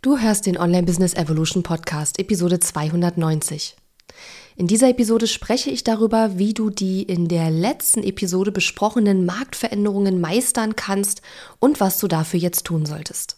Du hörst den Online Business Evolution Podcast, Episode 290. In dieser Episode spreche ich darüber, wie du die in der letzten Episode besprochenen Marktveränderungen meistern kannst und was du dafür jetzt tun solltest.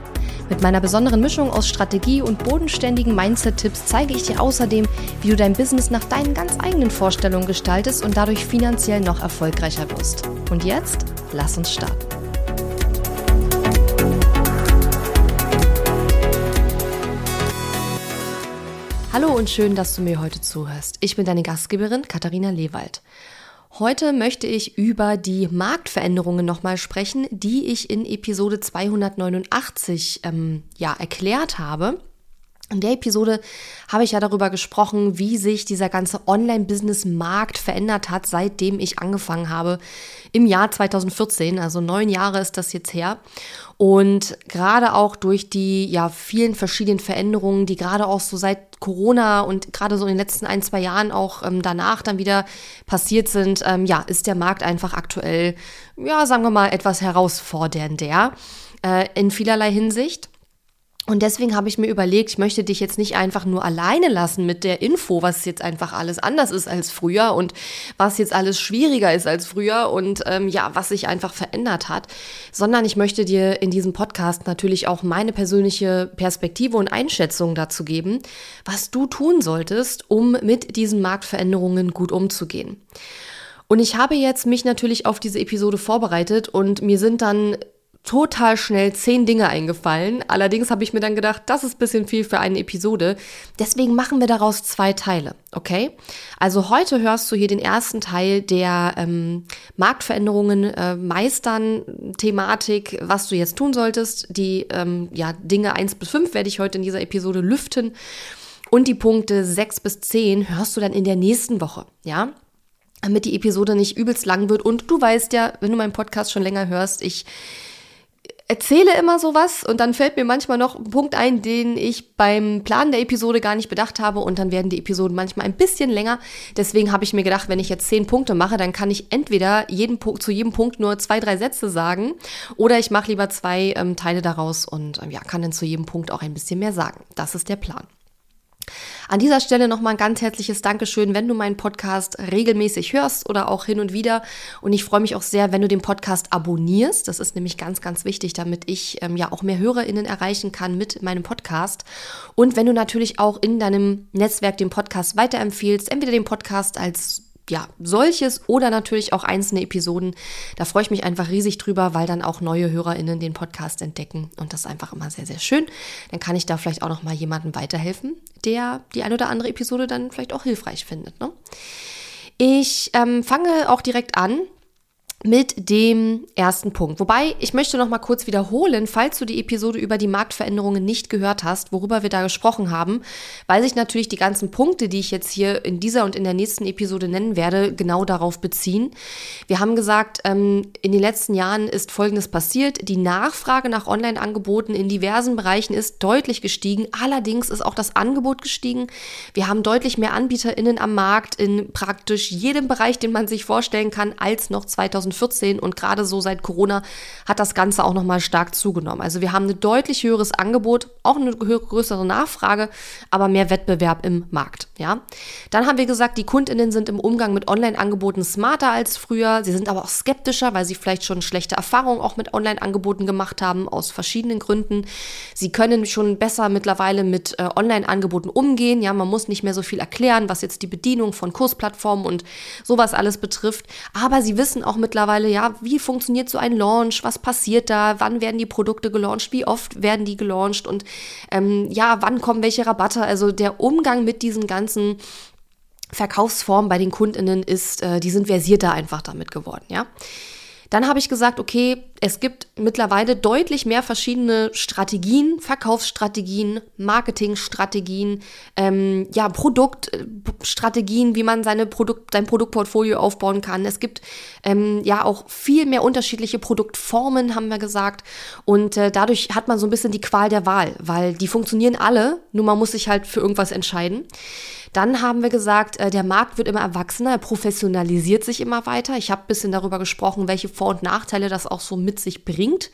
Mit meiner besonderen Mischung aus Strategie und bodenständigen Mindset-Tipps zeige ich dir außerdem, wie du dein Business nach deinen ganz eigenen Vorstellungen gestaltest und dadurch finanziell noch erfolgreicher wirst. Und jetzt, lass uns starten. Hallo und schön, dass du mir heute zuhörst. Ich bin deine Gastgeberin Katharina Lewald. Heute möchte ich über die Marktveränderungen nochmal sprechen, die ich in Episode 289 ähm, ja, erklärt habe. In der Episode habe ich ja darüber gesprochen, wie sich dieser ganze Online-Business-Markt verändert hat, seitdem ich angefangen habe im Jahr 2014. Also neun Jahre ist das jetzt her. Und gerade auch durch die ja vielen verschiedenen Veränderungen, die gerade auch so seit Corona und gerade so in den letzten ein, zwei Jahren auch ähm, danach dann wieder passiert sind, ähm, ja, ist der Markt einfach aktuell, ja, sagen wir mal, etwas herausfordernder äh, in vielerlei Hinsicht. Und deswegen habe ich mir überlegt, ich möchte dich jetzt nicht einfach nur alleine lassen mit der Info, was jetzt einfach alles anders ist als früher und was jetzt alles schwieriger ist als früher und ähm, ja, was sich einfach verändert hat, sondern ich möchte dir in diesem Podcast natürlich auch meine persönliche Perspektive und Einschätzung dazu geben, was du tun solltest, um mit diesen Marktveränderungen gut umzugehen. Und ich habe jetzt mich natürlich auf diese Episode vorbereitet und mir sind dann total schnell zehn Dinge eingefallen. Allerdings habe ich mir dann gedacht, das ist ein bisschen viel für eine Episode. Deswegen machen wir daraus zwei Teile, okay? Also heute hörst du hier den ersten Teil der ähm, Marktveränderungen äh, meistern Thematik, was du jetzt tun solltest. Die ähm, ja, Dinge eins bis fünf werde ich heute in dieser Episode lüften. Und die Punkte sechs bis zehn hörst du dann in der nächsten Woche, ja? Damit die Episode nicht übelst lang wird. Und du weißt ja, wenn du meinen Podcast schon länger hörst, ich erzähle immer sowas und dann fällt mir manchmal noch ein Punkt ein, den ich beim Planen der Episode gar nicht bedacht habe und dann werden die Episoden manchmal ein bisschen länger. Deswegen habe ich mir gedacht, wenn ich jetzt zehn Punkte mache, dann kann ich entweder jeden zu jedem Punkt nur zwei, drei Sätze sagen oder ich mache lieber zwei ähm, Teile daraus und ähm, ja, kann dann zu jedem Punkt auch ein bisschen mehr sagen. Das ist der Plan. An dieser Stelle nochmal ein ganz herzliches Dankeschön, wenn du meinen Podcast regelmäßig hörst oder auch hin und wieder. Und ich freue mich auch sehr, wenn du den Podcast abonnierst. Das ist nämlich ganz, ganz wichtig, damit ich ähm, ja auch mehr HörerInnen erreichen kann mit meinem Podcast. Und wenn du natürlich auch in deinem Netzwerk den Podcast weiterempfiehlst, entweder den Podcast als ja, solches oder natürlich auch einzelne Episoden. Da freue ich mich einfach riesig drüber, weil dann auch neue HörerInnen den Podcast entdecken. Und das ist einfach immer sehr, sehr schön. Dann kann ich da vielleicht auch noch mal jemandem weiterhelfen, der die eine oder andere Episode dann vielleicht auch hilfreich findet. Ne? Ich ähm, fange auch direkt an mit dem ersten Punkt. Wobei, ich möchte noch mal kurz wiederholen, falls du die Episode über die Marktveränderungen nicht gehört hast, worüber wir da gesprochen haben, weil sich natürlich die ganzen Punkte, die ich jetzt hier in dieser und in der nächsten Episode nennen werde, genau darauf beziehen. Wir haben gesagt, ähm, in den letzten Jahren ist Folgendes passiert. Die Nachfrage nach Online-Angeboten in diversen Bereichen ist deutlich gestiegen. Allerdings ist auch das Angebot gestiegen. Wir haben deutlich mehr AnbieterInnen am Markt in praktisch jedem Bereich, den man sich vorstellen kann, als noch 2000 2014 und gerade so seit Corona hat das Ganze auch nochmal stark zugenommen. Also wir haben ein deutlich höheres Angebot, auch eine größere Nachfrage, aber mehr Wettbewerb im Markt. Ja, dann haben wir gesagt, die Kundinnen sind im Umgang mit Online-Angeboten smarter als früher. Sie sind aber auch skeptischer, weil sie vielleicht schon schlechte Erfahrungen auch mit Online-Angeboten gemacht haben aus verschiedenen Gründen. Sie können schon besser mittlerweile mit äh, Online-Angeboten umgehen. Ja, man muss nicht mehr so viel erklären, was jetzt die Bedienung von Kursplattformen und sowas alles betrifft. Aber sie wissen auch mittlerweile mittlerweile, ja, wie funktioniert so ein Launch, was passiert da, wann werden die Produkte gelauncht, wie oft werden die gelauncht und ähm, ja, wann kommen welche Rabatte. Also der Umgang mit diesen ganzen Verkaufsformen bei den KundInnen ist, äh, die sind versierter einfach damit geworden, ja. Dann habe ich gesagt, okay, es gibt mittlerweile deutlich mehr verschiedene Strategien, Verkaufsstrategien, Marketingstrategien, ähm, ja, Produktstrategien, wie man seine Produkt, sein Produktportfolio aufbauen kann. Es gibt ähm, ja auch viel mehr unterschiedliche Produktformen, haben wir gesagt. Und äh, dadurch hat man so ein bisschen die Qual der Wahl, weil die funktionieren alle, nur man muss sich halt für irgendwas entscheiden. Dann haben wir gesagt, äh, der Markt wird immer erwachsener, er professionalisiert sich immer weiter. Ich habe ein bisschen darüber gesprochen, welche Vor- und Nachteile das auch so mit sich bringt.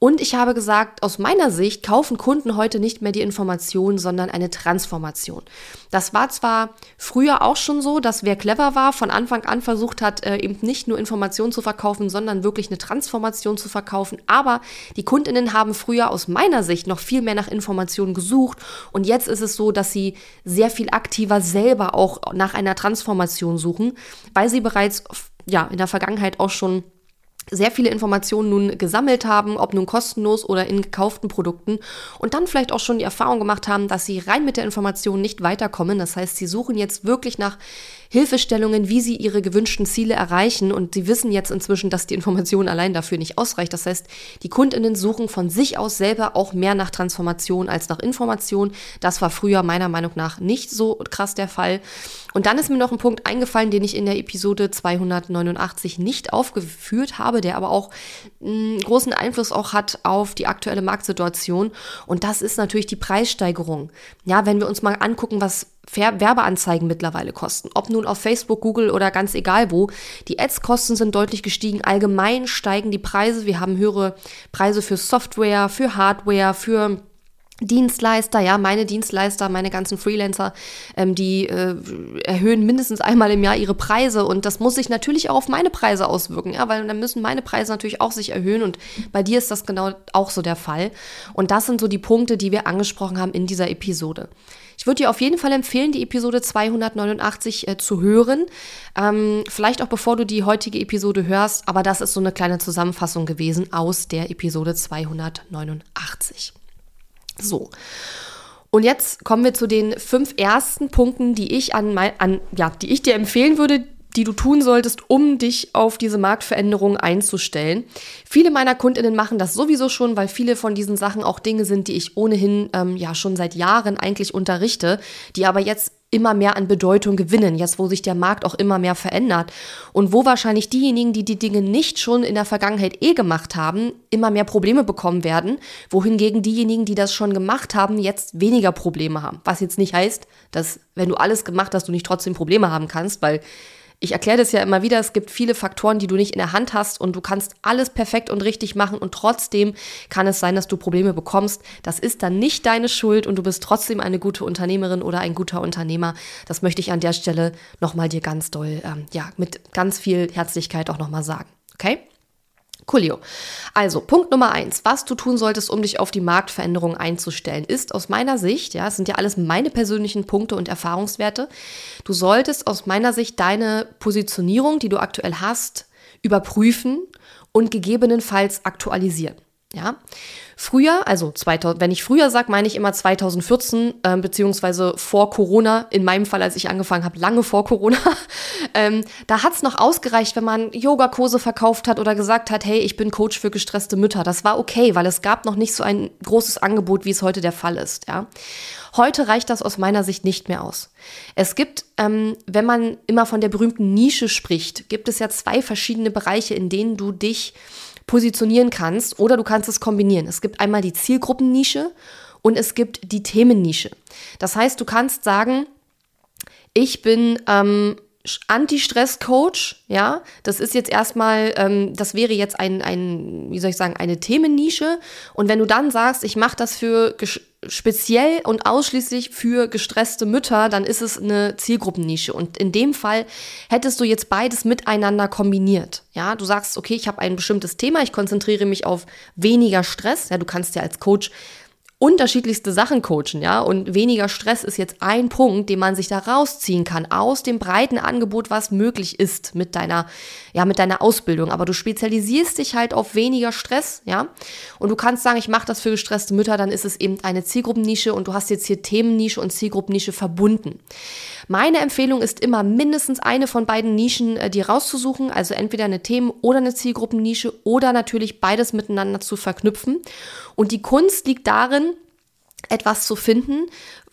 Und ich habe gesagt, aus meiner Sicht kaufen Kunden heute nicht mehr die Information, sondern eine Transformation. Das war zwar früher auch schon so, dass wer clever war, von Anfang an versucht hat, äh, eben nicht nur Informationen zu verkaufen, sondern wirklich eine Transformation zu verkaufen. Aber die Kundinnen haben früher aus meiner Sicht noch viel mehr nach Informationen gesucht. Und jetzt ist es so, dass sie sehr viel aktiver selber auch nach einer Transformation suchen, weil sie bereits ja, in der Vergangenheit auch schon sehr viele Informationen nun gesammelt haben, ob nun kostenlos oder in gekauften Produkten und dann vielleicht auch schon die Erfahrung gemacht haben, dass sie rein mit der Information nicht weiterkommen. Das heißt, sie suchen jetzt wirklich nach Hilfestellungen, wie sie ihre gewünschten Ziele erreichen. Und sie wissen jetzt inzwischen, dass die Information allein dafür nicht ausreicht. Das heißt, die Kundinnen suchen von sich aus selber auch mehr nach Transformation als nach Information. Das war früher meiner Meinung nach nicht so krass der Fall. Und dann ist mir noch ein Punkt eingefallen, den ich in der Episode 289 nicht aufgeführt habe, der aber auch einen großen Einfluss auch hat auf die aktuelle Marktsituation. Und das ist natürlich die Preissteigerung. Ja, wenn wir uns mal angucken, was Werbeanzeigen mittlerweile kosten. Ob nun auf Facebook, Google oder ganz egal wo. Die Ads-Kosten sind deutlich gestiegen. Allgemein steigen die Preise. Wir haben höhere Preise für Software, für Hardware, für Dienstleister, ja, meine Dienstleister, meine ganzen Freelancer, ähm, die äh, erhöhen mindestens einmal im Jahr ihre Preise und das muss sich natürlich auch auf meine Preise auswirken, ja, weil dann müssen meine Preise natürlich auch sich erhöhen und bei dir ist das genau auch so der Fall. Und das sind so die Punkte, die wir angesprochen haben in dieser Episode. Ich würde dir auf jeden Fall empfehlen, die Episode 289 äh, zu hören. Ähm, vielleicht auch bevor du die heutige Episode hörst, aber das ist so eine kleine Zusammenfassung gewesen aus der Episode 289. So. Und jetzt kommen wir zu den fünf ersten Punkten, die ich an, an ja, die ich dir empfehlen würde, die du tun solltest, um dich auf diese Marktveränderung einzustellen. Viele meiner Kundinnen machen das sowieso schon, weil viele von diesen Sachen auch Dinge sind, die ich ohnehin ähm, ja schon seit Jahren eigentlich unterrichte, die aber jetzt immer mehr an Bedeutung gewinnen, jetzt wo sich der Markt auch immer mehr verändert und wo wahrscheinlich diejenigen, die die Dinge nicht schon in der Vergangenheit eh gemacht haben, immer mehr Probleme bekommen werden, wohingegen diejenigen, die das schon gemacht haben, jetzt weniger Probleme haben. Was jetzt nicht heißt, dass wenn du alles gemacht hast, du nicht trotzdem Probleme haben kannst, weil ich erkläre das ja immer wieder, es gibt viele Faktoren, die du nicht in der Hand hast und du kannst alles perfekt und richtig machen und trotzdem kann es sein, dass du Probleme bekommst. Das ist dann nicht deine Schuld und du bist trotzdem eine gute Unternehmerin oder ein guter Unternehmer. Das möchte ich an der Stelle nochmal dir ganz doll, ähm, ja, mit ganz viel Herzlichkeit auch nochmal sagen. Okay? Coolio. Also, Punkt Nummer eins, was du tun solltest, um dich auf die Marktveränderung einzustellen, ist aus meiner Sicht, ja, es sind ja alles meine persönlichen Punkte und Erfahrungswerte, du solltest aus meiner Sicht deine Positionierung, die du aktuell hast, überprüfen und gegebenenfalls aktualisieren. Ja, früher, also 2000, wenn ich früher sage, meine ich immer 2014, äh, beziehungsweise vor Corona, in meinem Fall, als ich angefangen habe, lange vor Corona, ähm, da hat's noch ausgereicht, wenn man Yogakurse verkauft hat oder gesagt hat, hey, ich bin Coach für gestresste Mütter. Das war okay, weil es gab noch nicht so ein großes Angebot, wie es heute der Fall ist. Ja, heute reicht das aus meiner Sicht nicht mehr aus. Es gibt, ähm, wenn man immer von der berühmten Nische spricht, gibt es ja zwei verschiedene Bereiche, in denen du dich positionieren kannst oder du kannst es kombinieren. Es gibt einmal die Zielgruppennische und es gibt die Themennische. Das heißt, du kannst sagen, ich bin ähm, Anti-Stress-Coach, ja, das ist jetzt erstmal, ähm, das wäre jetzt ein, ein, wie soll ich sagen, eine Themennische. Und wenn du dann sagst, ich mache das für speziell und ausschließlich für gestresste Mütter, dann ist es eine Zielgruppennische. Und in dem Fall hättest du jetzt beides miteinander kombiniert. Ja, du sagst, okay, ich habe ein bestimmtes Thema, ich konzentriere mich auf weniger Stress. Ja, du kannst ja als Coach unterschiedlichste Sachen coachen, ja. Und weniger Stress ist jetzt ein Punkt, den man sich da rausziehen kann aus dem breiten Angebot, was möglich ist mit deiner, ja, mit deiner Ausbildung. Aber du spezialisierst dich halt auf weniger Stress, ja. Und du kannst sagen, ich mache das für gestresste Mütter, dann ist es eben eine Zielgruppennische und du hast jetzt hier Themennische und Zielgruppennische verbunden. Meine Empfehlung ist immer mindestens eine von beiden Nischen äh, dir rauszusuchen, also entweder eine Themen- oder eine Zielgruppennische oder natürlich beides miteinander zu verknüpfen. Und die Kunst liegt darin, etwas zu finden,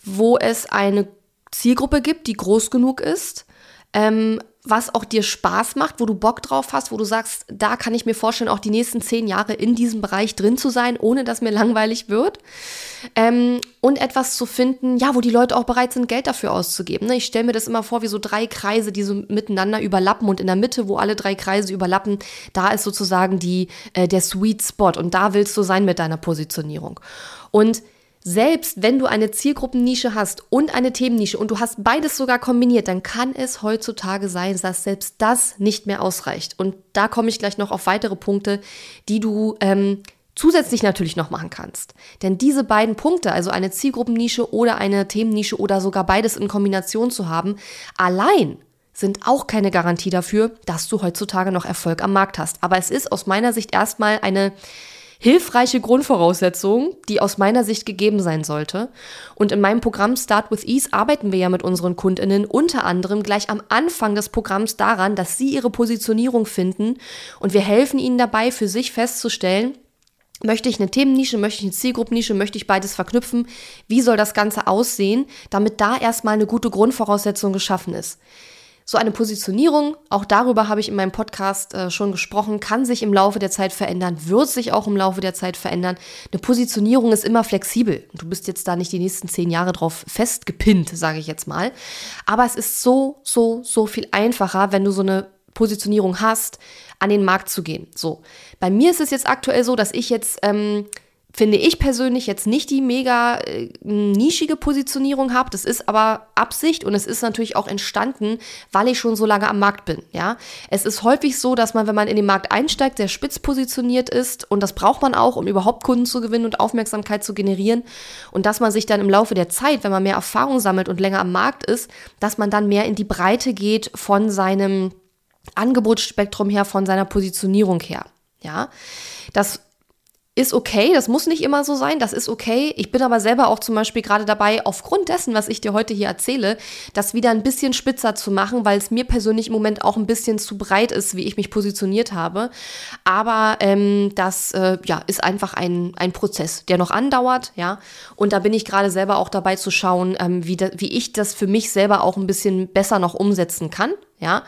wo es eine Zielgruppe gibt, die groß genug ist, ähm, was auch dir Spaß macht, wo du Bock drauf hast, wo du sagst, da kann ich mir vorstellen, auch die nächsten zehn Jahre in diesem Bereich drin zu sein, ohne dass mir langweilig wird. Ähm, und etwas zu finden, ja, wo die Leute auch bereit sind, Geld dafür auszugeben. Ne? Ich stelle mir das immer vor wie so drei Kreise, die so miteinander überlappen und in der Mitte, wo alle drei Kreise überlappen, da ist sozusagen die, äh, der Sweet Spot und da willst du sein mit deiner Positionierung. Und selbst wenn du eine Zielgruppennische hast und eine Themennische und du hast beides sogar kombiniert, dann kann es heutzutage sein, dass selbst das nicht mehr ausreicht. Und da komme ich gleich noch auf weitere Punkte, die du ähm, zusätzlich natürlich noch machen kannst. Denn diese beiden Punkte, also eine Zielgruppennische oder eine Themennische oder sogar beides in Kombination zu haben, allein sind auch keine Garantie dafür, dass du heutzutage noch Erfolg am Markt hast. Aber es ist aus meiner Sicht erstmal eine hilfreiche Grundvoraussetzung, die aus meiner Sicht gegeben sein sollte. Und in meinem Programm Start with Ease arbeiten wir ja mit unseren Kundinnen unter anderem gleich am Anfang des Programms daran, dass sie ihre Positionierung finden und wir helfen ihnen dabei, für sich festzustellen, Möchte ich eine Themennische, möchte ich eine Zielgruppennische, möchte ich beides verknüpfen? Wie soll das Ganze aussehen, damit da erstmal eine gute Grundvoraussetzung geschaffen ist? So eine Positionierung, auch darüber habe ich in meinem Podcast äh, schon gesprochen, kann sich im Laufe der Zeit verändern, wird sich auch im Laufe der Zeit verändern. Eine Positionierung ist immer flexibel. Du bist jetzt da nicht die nächsten zehn Jahre drauf festgepinnt, sage ich jetzt mal. Aber es ist so, so, so viel einfacher, wenn du so eine Positionierung hast, an den Markt zu gehen. So. Bei mir ist es jetzt aktuell so, dass ich jetzt ähm, finde ich persönlich jetzt nicht die mega äh, nischige Positionierung habe. Das ist aber Absicht und es ist natürlich auch entstanden, weil ich schon so lange am Markt bin. Ja, es ist häufig so, dass man, wenn man in den Markt einsteigt, sehr spitz positioniert ist und das braucht man auch, um überhaupt Kunden zu gewinnen und Aufmerksamkeit zu generieren und dass man sich dann im Laufe der Zeit, wenn man mehr Erfahrung sammelt und länger am Markt ist, dass man dann mehr in die Breite geht von seinem Angebotsspektrum her, von seiner Positionierung her. Ja, das ist okay, das muss nicht immer so sein, das ist okay. Ich bin aber selber auch zum Beispiel gerade dabei, aufgrund dessen, was ich dir heute hier erzähle, das wieder ein bisschen spitzer zu machen, weil es mir persönlich im Moment auch ein bisschen zu breit ist, wie ich mich positioniert habe. Aber ähm, das äh, ja, ist einfach ein, ein Prozess, der noch andauert, ja. Und da bin ich gerade selber auch dabei zu schauen, ähm, wie, da, wie ich das für mich selber auch ein bisschen besser noch umsetzen kann, ja.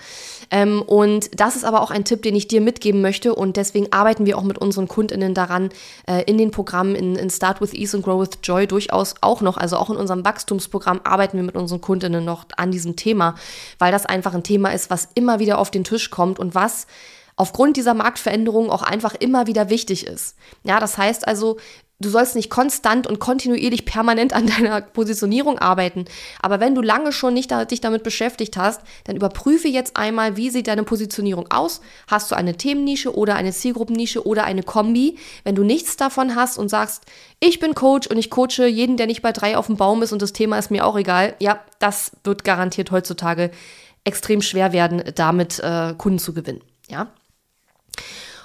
Ähm, und das ist aber auch ein Tipp, den ich dir mitgeben möchte. Und deswegen arbeiten wir auch mit unseren KundInnen daran, äh, in den Programmen in, in Start with Ease und Grow with Joy durchaus auch noch, also auch in unserem Wachstumsprogramm arbeiten wir mit unseren KundInnen noch an diesem Thema, weil das einfach ein Thema ist, was immer wieder auf den Tisch kommt und was aufgrund dieser Marktveränderungen auch einfach immer wieder wichtig ist. Ja, das heißt also, du sollst nicht konstant und kontinuierlich permanent an deiner Positionierung arbeiten. Aber wenn du lange schon nicht da, dich damit beschäftigt hast, dann überprüfe jetzt einmal, wie sieht deine Positionierung aus? Hast du eine Themennische oder eine Zielgruppennische oder eine Kombi? Wenn du nichts davon hast und sagst, ich bin Coach und ich coache jeden, der nicht bei drei auf dem Baum ist und das Thema ist mir auch egal, ja, das wird garantiert heutzutage extrem schwer werden, damit äh, Kunden zu gewinnen. Ja.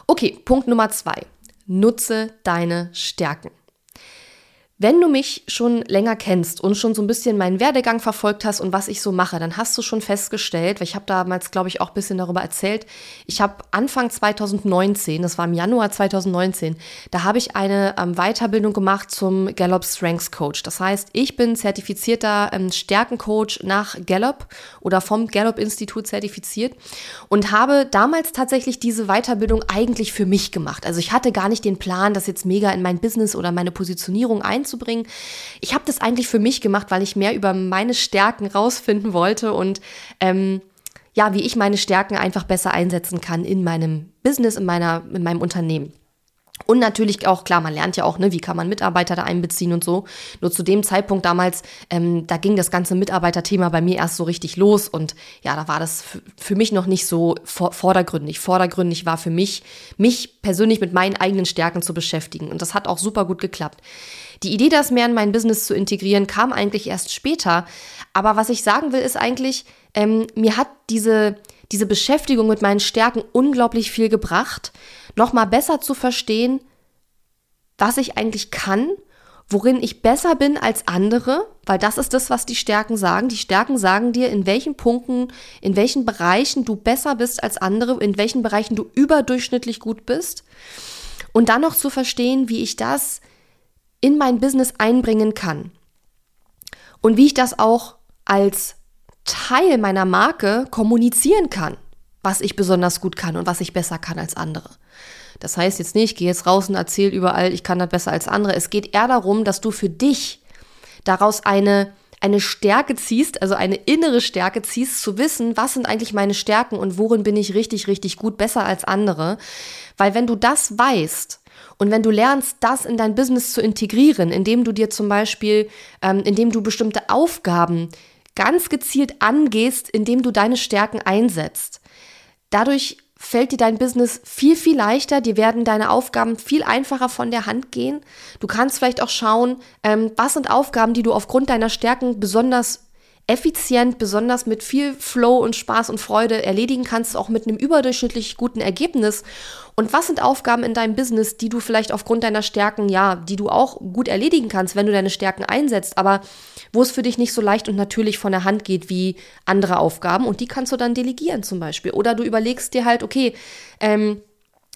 Okay, Punkt Nummer zwei. Nutze deine Stärken. Wenn du mich schon länger kennst und schon so ein bisschen meinen Werdegang verfolgt hast und was ich so mache, dann hast du schon festgestellt, weil ich habe damals, glaube ich, auch ein bisschen darüber erzählt, ich habe Anfang 2019, das war im Januar 2019, da habe ich eine ähm, Weiterbildung gemacht zum Gallup Strengths Coach. Das heißt, ich bin zertifizierter ähm, Stärkencoach nach Gallup oder vom Gallup Institut zertifiziert und habe damals tatsächlich diese Weiterbildung eigentlich für mich gemacht. Also ich hatte gar nicht den Plan, das jetzt mega in mein Business oder meine Positionierung einzubauen einzubringen. Ich habe das eigentlich für mich gemacht, weil ich mehr über meine Stärken rausfinden wollte und ähm, ja, wie ich meine Stärken einfach besser einsetzen kann in meinem Business, in meiner, in meinem Unternehmen. Und natürlich auch, klar, man lernt ja auch, ne, wie kann man Mitarbeiter da einbeziehen und so. Nur zu dem Zeitpunkt damals, ähm, da ging das ganze Mitarbeiterthema bei mir erst so richtig los und ja, da war das für mich noch nicht so vordergründig. Vordergründig war für mich, mich persönlich mit meinen eigenen Stärken zu beschäftigen und das hat auch super gut geklappt. Die Idee, das mehr in mein Business zu integrieren, kam eigentlich erst später. Aber was ich sagen will, ist eigentlich, ähm, mir hat diese, diese Beschäftigung mit meinen Stärken unglaublich viel gebracht, nochmal besser zu verstehen, was ich eigentlich kann worin ich besser bin als andere, weil das ist das, was die Stärken sagen. Die Stärken sagen dir, in welchen Punkten, in welchen Bereichen du besser bist als andere, in welchen Bereichen du überdurchschnittlich gut bist. Und dann noch zu verstehen, wie ich das in mein Business einbringen kann. Und wie ich das auch als Teil meiner Marke kommunizieren kann, was ich besonders gut kann und was ich besser kann als andere. Das heißt jetzt nicht, ich gehe jetzt raus und erzähle überall, ich kann das besser als andere. Es geht eher darum, dass du für dich daraus eine eine Stärke ziehst, also eine innere Stärke ziehst, zu wissen, was sind eigentlich meine Stärken und worin bin ich richtig, richtig gut, besser als andere. Weil wenn du das weißt, und wenn du lernst, das in dein Business zu integrieren, indem du dir zum Beispiel, ähm, indem du bestimmte Aufgaben ganz gezielt angehst, indem du deine Stärken einsetzt, dadurch fällt dir dein Business viel, viel leichter. Dir werden deine Aufgaben viel einfacher von der Hand gehen. Du kannst vielleicht auch schauen, ähm, was sind Aufgaben, die du aufgrund deiner Stärken besonders effizient, besonders mit viel Flow und Spaß und Freude erledigen kannst, auch mit einem überdurchschnittlich guten Ergebnis. Und was sind Aufgaben in deinem Business, die du vielleicht aufgrund deiner Stärken, ja, die du auch gut erledigen kannst, wenn du deine Stärken einsetzt, aber wo es für dich nicht so leicht und natürlich von der Hand geht wie andere Aufgaben und die kannst du dann delegieren zum Beispiel. Oder du überlegst dir halt, okay, ähm,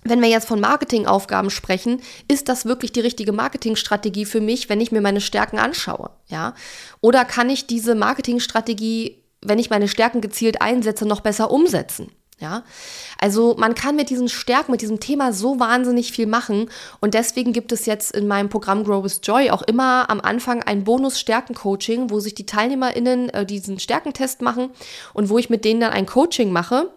wenn wir jetzt von Marketingaufgaben sprechen, ist das wirklich die richtige Marketingstrategie für mich, wenn ich mir meine Stärken anschaue, ja? Oder kann ich diese Marketingstrategie, wenn ich meine Stärken gezielt einsetze, noch besser umsetzen? Ja, also man kann mit diesen Stärken, mit diesem Thema so wahnsinnig viel machen und deswegen gibt es jetzt in meinem Programm Grow with Joy auch immer am Anfang ein Bonus-Stärken-Coaching, wo sich die TeilnehmerInnen äh, diesen Stärkentest machen und wo ich mit denen dann ein Coaching mache.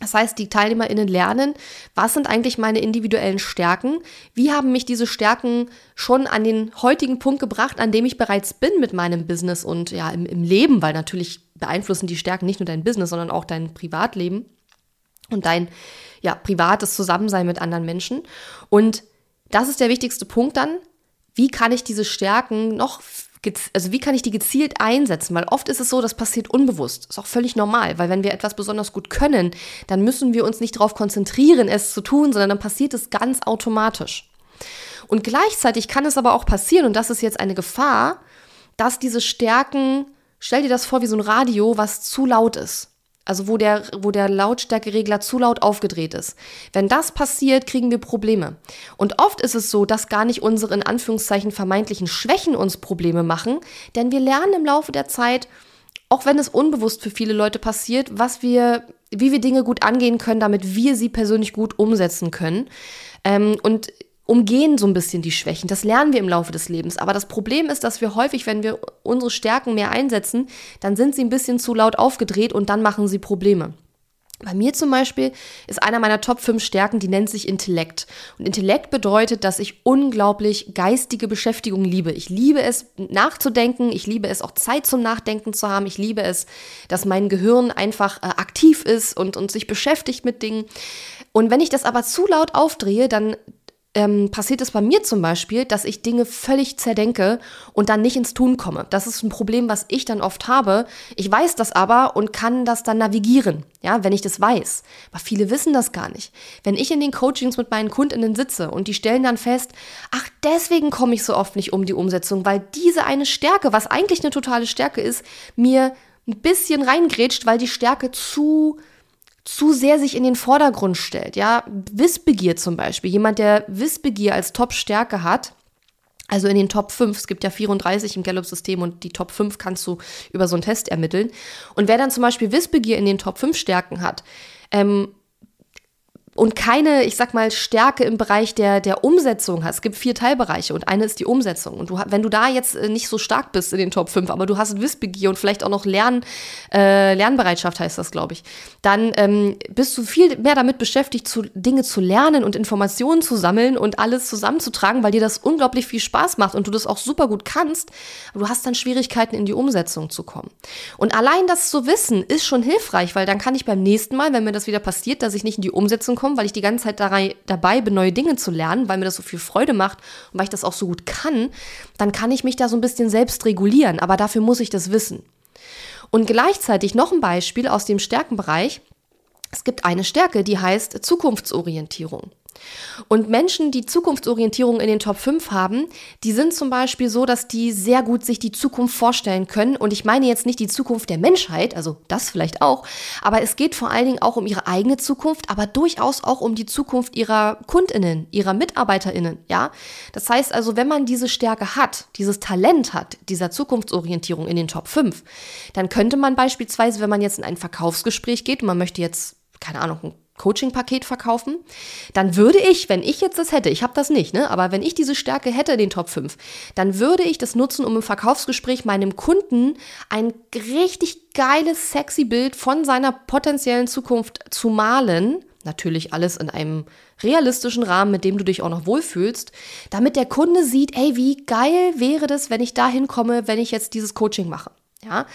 Das heißt, die TeilnehmerInnen lernen, was sind eigentlich meine individuellen Stärken? Wie haben mich diese Stärken schon an den heutigen Punkt gebracht, an dem ich bereits bin mit meinem Business und ja, im, im Leben, weil natürlich beeinflussen die Stärken nicht nur dein Business, sondern auch dein Privatleben und dein ja, privates Zusammensein mit anderen Menschen. Und das ist der wichtigste Punkt dann. Wie kann ich diese Stärken noch also wie kann ich die gezielt einsetzen? Weil oft ist es so, das passiert unbewusst. Ist auch völlig normal, weil wenn wir etwas besonders gut können, dann müssen wir uns nicht darauf konzentrieren, es zu tun, sondern dann passiert es ganz automatisch. Und gleichzeitig kann es aber auch passieren, und das ist jetzt eine Gefahr, dass diese Stärken, stell dir das vor wie so ein Radio, was zu laut ist. Also wo der, wo der Lautstärkeregler zu laut aufgedreht ist. Wenn das passiert, kriegen wir Probleme. Und oft ist es so, dass gar nicht unsere in Anführungszeichen vermeintlichen Schwächen uns Probleme machen, denn wir lernen im Laufe der Zeit, auch wenn es unbewusst für viele Leute passiert, was wir, wie wir Dinge gut angehen können, damit wir sie persönlich gut umsetzen können. Ähm, und umgehen so ein bisschen die Schwächen. Das lernen wir im Laufe des Lebens. Aber das Problem ist, dass wir häufig, wenn wir unsere Stärken mehr einsetzen, dann sind sie ein bisschen zu laut aufgedreht und dann machen sie Probleme. Bei mir zum Beispiel ist einer meiner Top 5 Stärken, die nennt sich Intellekt. Und Intellekt bedeutet, dass ich unglaublich geistige Beschäftigung liebe. Ich liebe es, nachzudenken. Ich liebe es, auch Zeit zum Nachdenken zu haben. Ich liebe es, dass mein Gehirn einfach äh, aktiv ist und, und sich beschäftigt mit Dingen. Und wenn ich das aber zu laut aufdrehe, dann ähm, passiert es bei mir zum Beispiel, dass ich Dinge völlig zerdenke und dann nicht ins Tun komme. Das ist ein Problem, was ich dann oft habe. Ich weiß das aber und kann das dann navigieren, ja, wenn ich das weiß. Aber viele wissen das gar nicht. Wenn ich in den Coachings mit meinen Kundinnen sitze und die stellen dann fest, ach, deswegen komme ich so oft nicht um die Umsetzung, weil diese eine Stärke, was eigentlich eine totale Stärke ist, mir ein bisschen reingrätscht, weil die Stärke zu zu sehr sich in den Vordergrund stellt. Ja, Wissbegier zum Beispiel. Jemand, der Wissbegier als Top-Stärke hat, also in den Top 5, es gibt ja 34 im Gallup-System und die Top 5 kannst du über so einen Test ermitteln. Und wer dann zum Beispiel Wissbegier in den Top 5 Stärken hat, ähm, und keine, ich sag mal, Stärke im Bereich der, der Umsetzung hast. Es gibt vier Teilbereiche und eine ist die Umsetzung. Und du, wenn du da jetzt äh, nicht so stark bist in den Top 5, aber du hast Wissbegier und vielleicht auch noch Lern, äh, Lernbereitschaft heißt das, glaube ich, dann ähm, bist du viel mehr damit beschäftigt, zu, Dinge zu lernen und Informationen zu sammeln und alles zusammenzutragen, weil dir das unglaublich viel Spaß macht und du das auch super gut kannst. Aber du hast dann Schwierigkeiten, in die Umsetzung zu kommen. Und allein das zu wissen, ist schon hilfreich, weil dann kann ich beim nächsten Mal, wenn mir das wieder passiert, dass ich nicht in die Umsetzung komme, weil ich die ganze Zeit dabei bin, neue Dinge zu lernen, weil mir das so viel Freude macht und weil ich das auch so gut kann, dann kann ich mich da so ein bisschen selbst regulieren. Aber dafür muss ich das wissen. Und gleichzeitig noch ein Beispiel aus dem Stärkenbereich. Es gibt eine Stärke, die heißt Zukunftsorientierung. Und Menschen, die Zukunftsorientierung in den Top 5 haben, die sind zum Beispiel so, dass die sehr gut sich die Zukunft vorstellen können. Und ich meine jetzt nicht die Zukunft der Menschheit, also das vielleicht auch, aber es geht vor allen Dingen auch um ihre eigene Zukunft, aber durchaus auch um die Zukunft ihrer KundInnen, ihrer MitarbeiterInnen, ja. Das heißt also, wenn man diese Stärke hat, dieses Talent hat, dieser Zukunftsorientierung in den Top 5, dann könnte man beispielsweise, wenn man jetzt in ein Verkaufsgespräch geht und man möchte jetzt keine Ahnung, ein Coaching-Paket verkaufen, dann würde ich, wenn ich jetzt das hätte, ich habe das nicht, ne, aber wenn ich diese Stärke hätte den Top 5, dann würde ich das nutzen, um im Verkaufsgespräch meinem Kunden ein richtig geiles, sexy Bild von seiner potenziellen Zukunft zu malen. Natürlich alles in einem realistischen Rahmen, mit dem du dich auch noch wohlfühlst, damit der Kunde sieht, ey, wie geil wäre das, wenn ich da hinkomme, wenn ich jetzt dieses Coaching mache. Ja,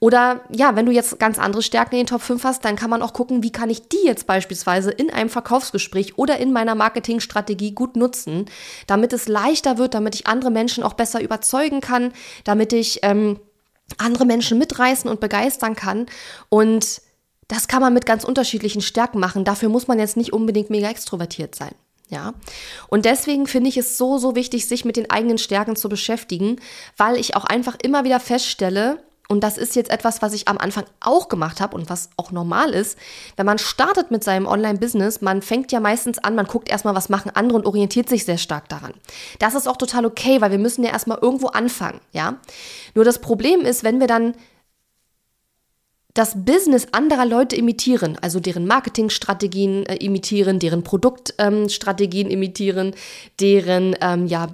oder ja, wenn du jetzt ganz andere Stärken in den Top 5 hast, dann kann man auch gucken, wie kann ich die jetzt beispielsweise in einem Verkaufsgespräch oder in meiner Marketingstrategie gut nutzen, damit es leichter wird, damit ich andere Menschen auch besser überzeugen kann, damit ich ähm, andere Menschen mitreißen und begeistern kann. Und das kann man mit ganz unterschiedlichen Stärken machen. Dafür muss man jetzt nicht unbedingt mega extrovertiert sein. Ja, und deswegen finde ich es so, so wichtig, sich mit den eigenen Stärken zu beschäftigen, weil ich auch einfach immer wieder feststelle, und das ist jetzt etwas, was ich am Anfang auch gemacht habe und was auch normal ist. Wenn man startet mit seinem Online-Business, man fängt ja meistens an, man guckt erstmal, was machen andere und orientiert sich sehr stark daran. Das ist auch total okay, weil wir müssen ja erstmal irgendwo anfangen, ja. Nur das Problem ist, wenn wir dann das Business anderer Leute imitieren, also deren Marketingstrategien äh, imitieren, deren Produktstrategien ähm, imitieren, deren, ähm, ja,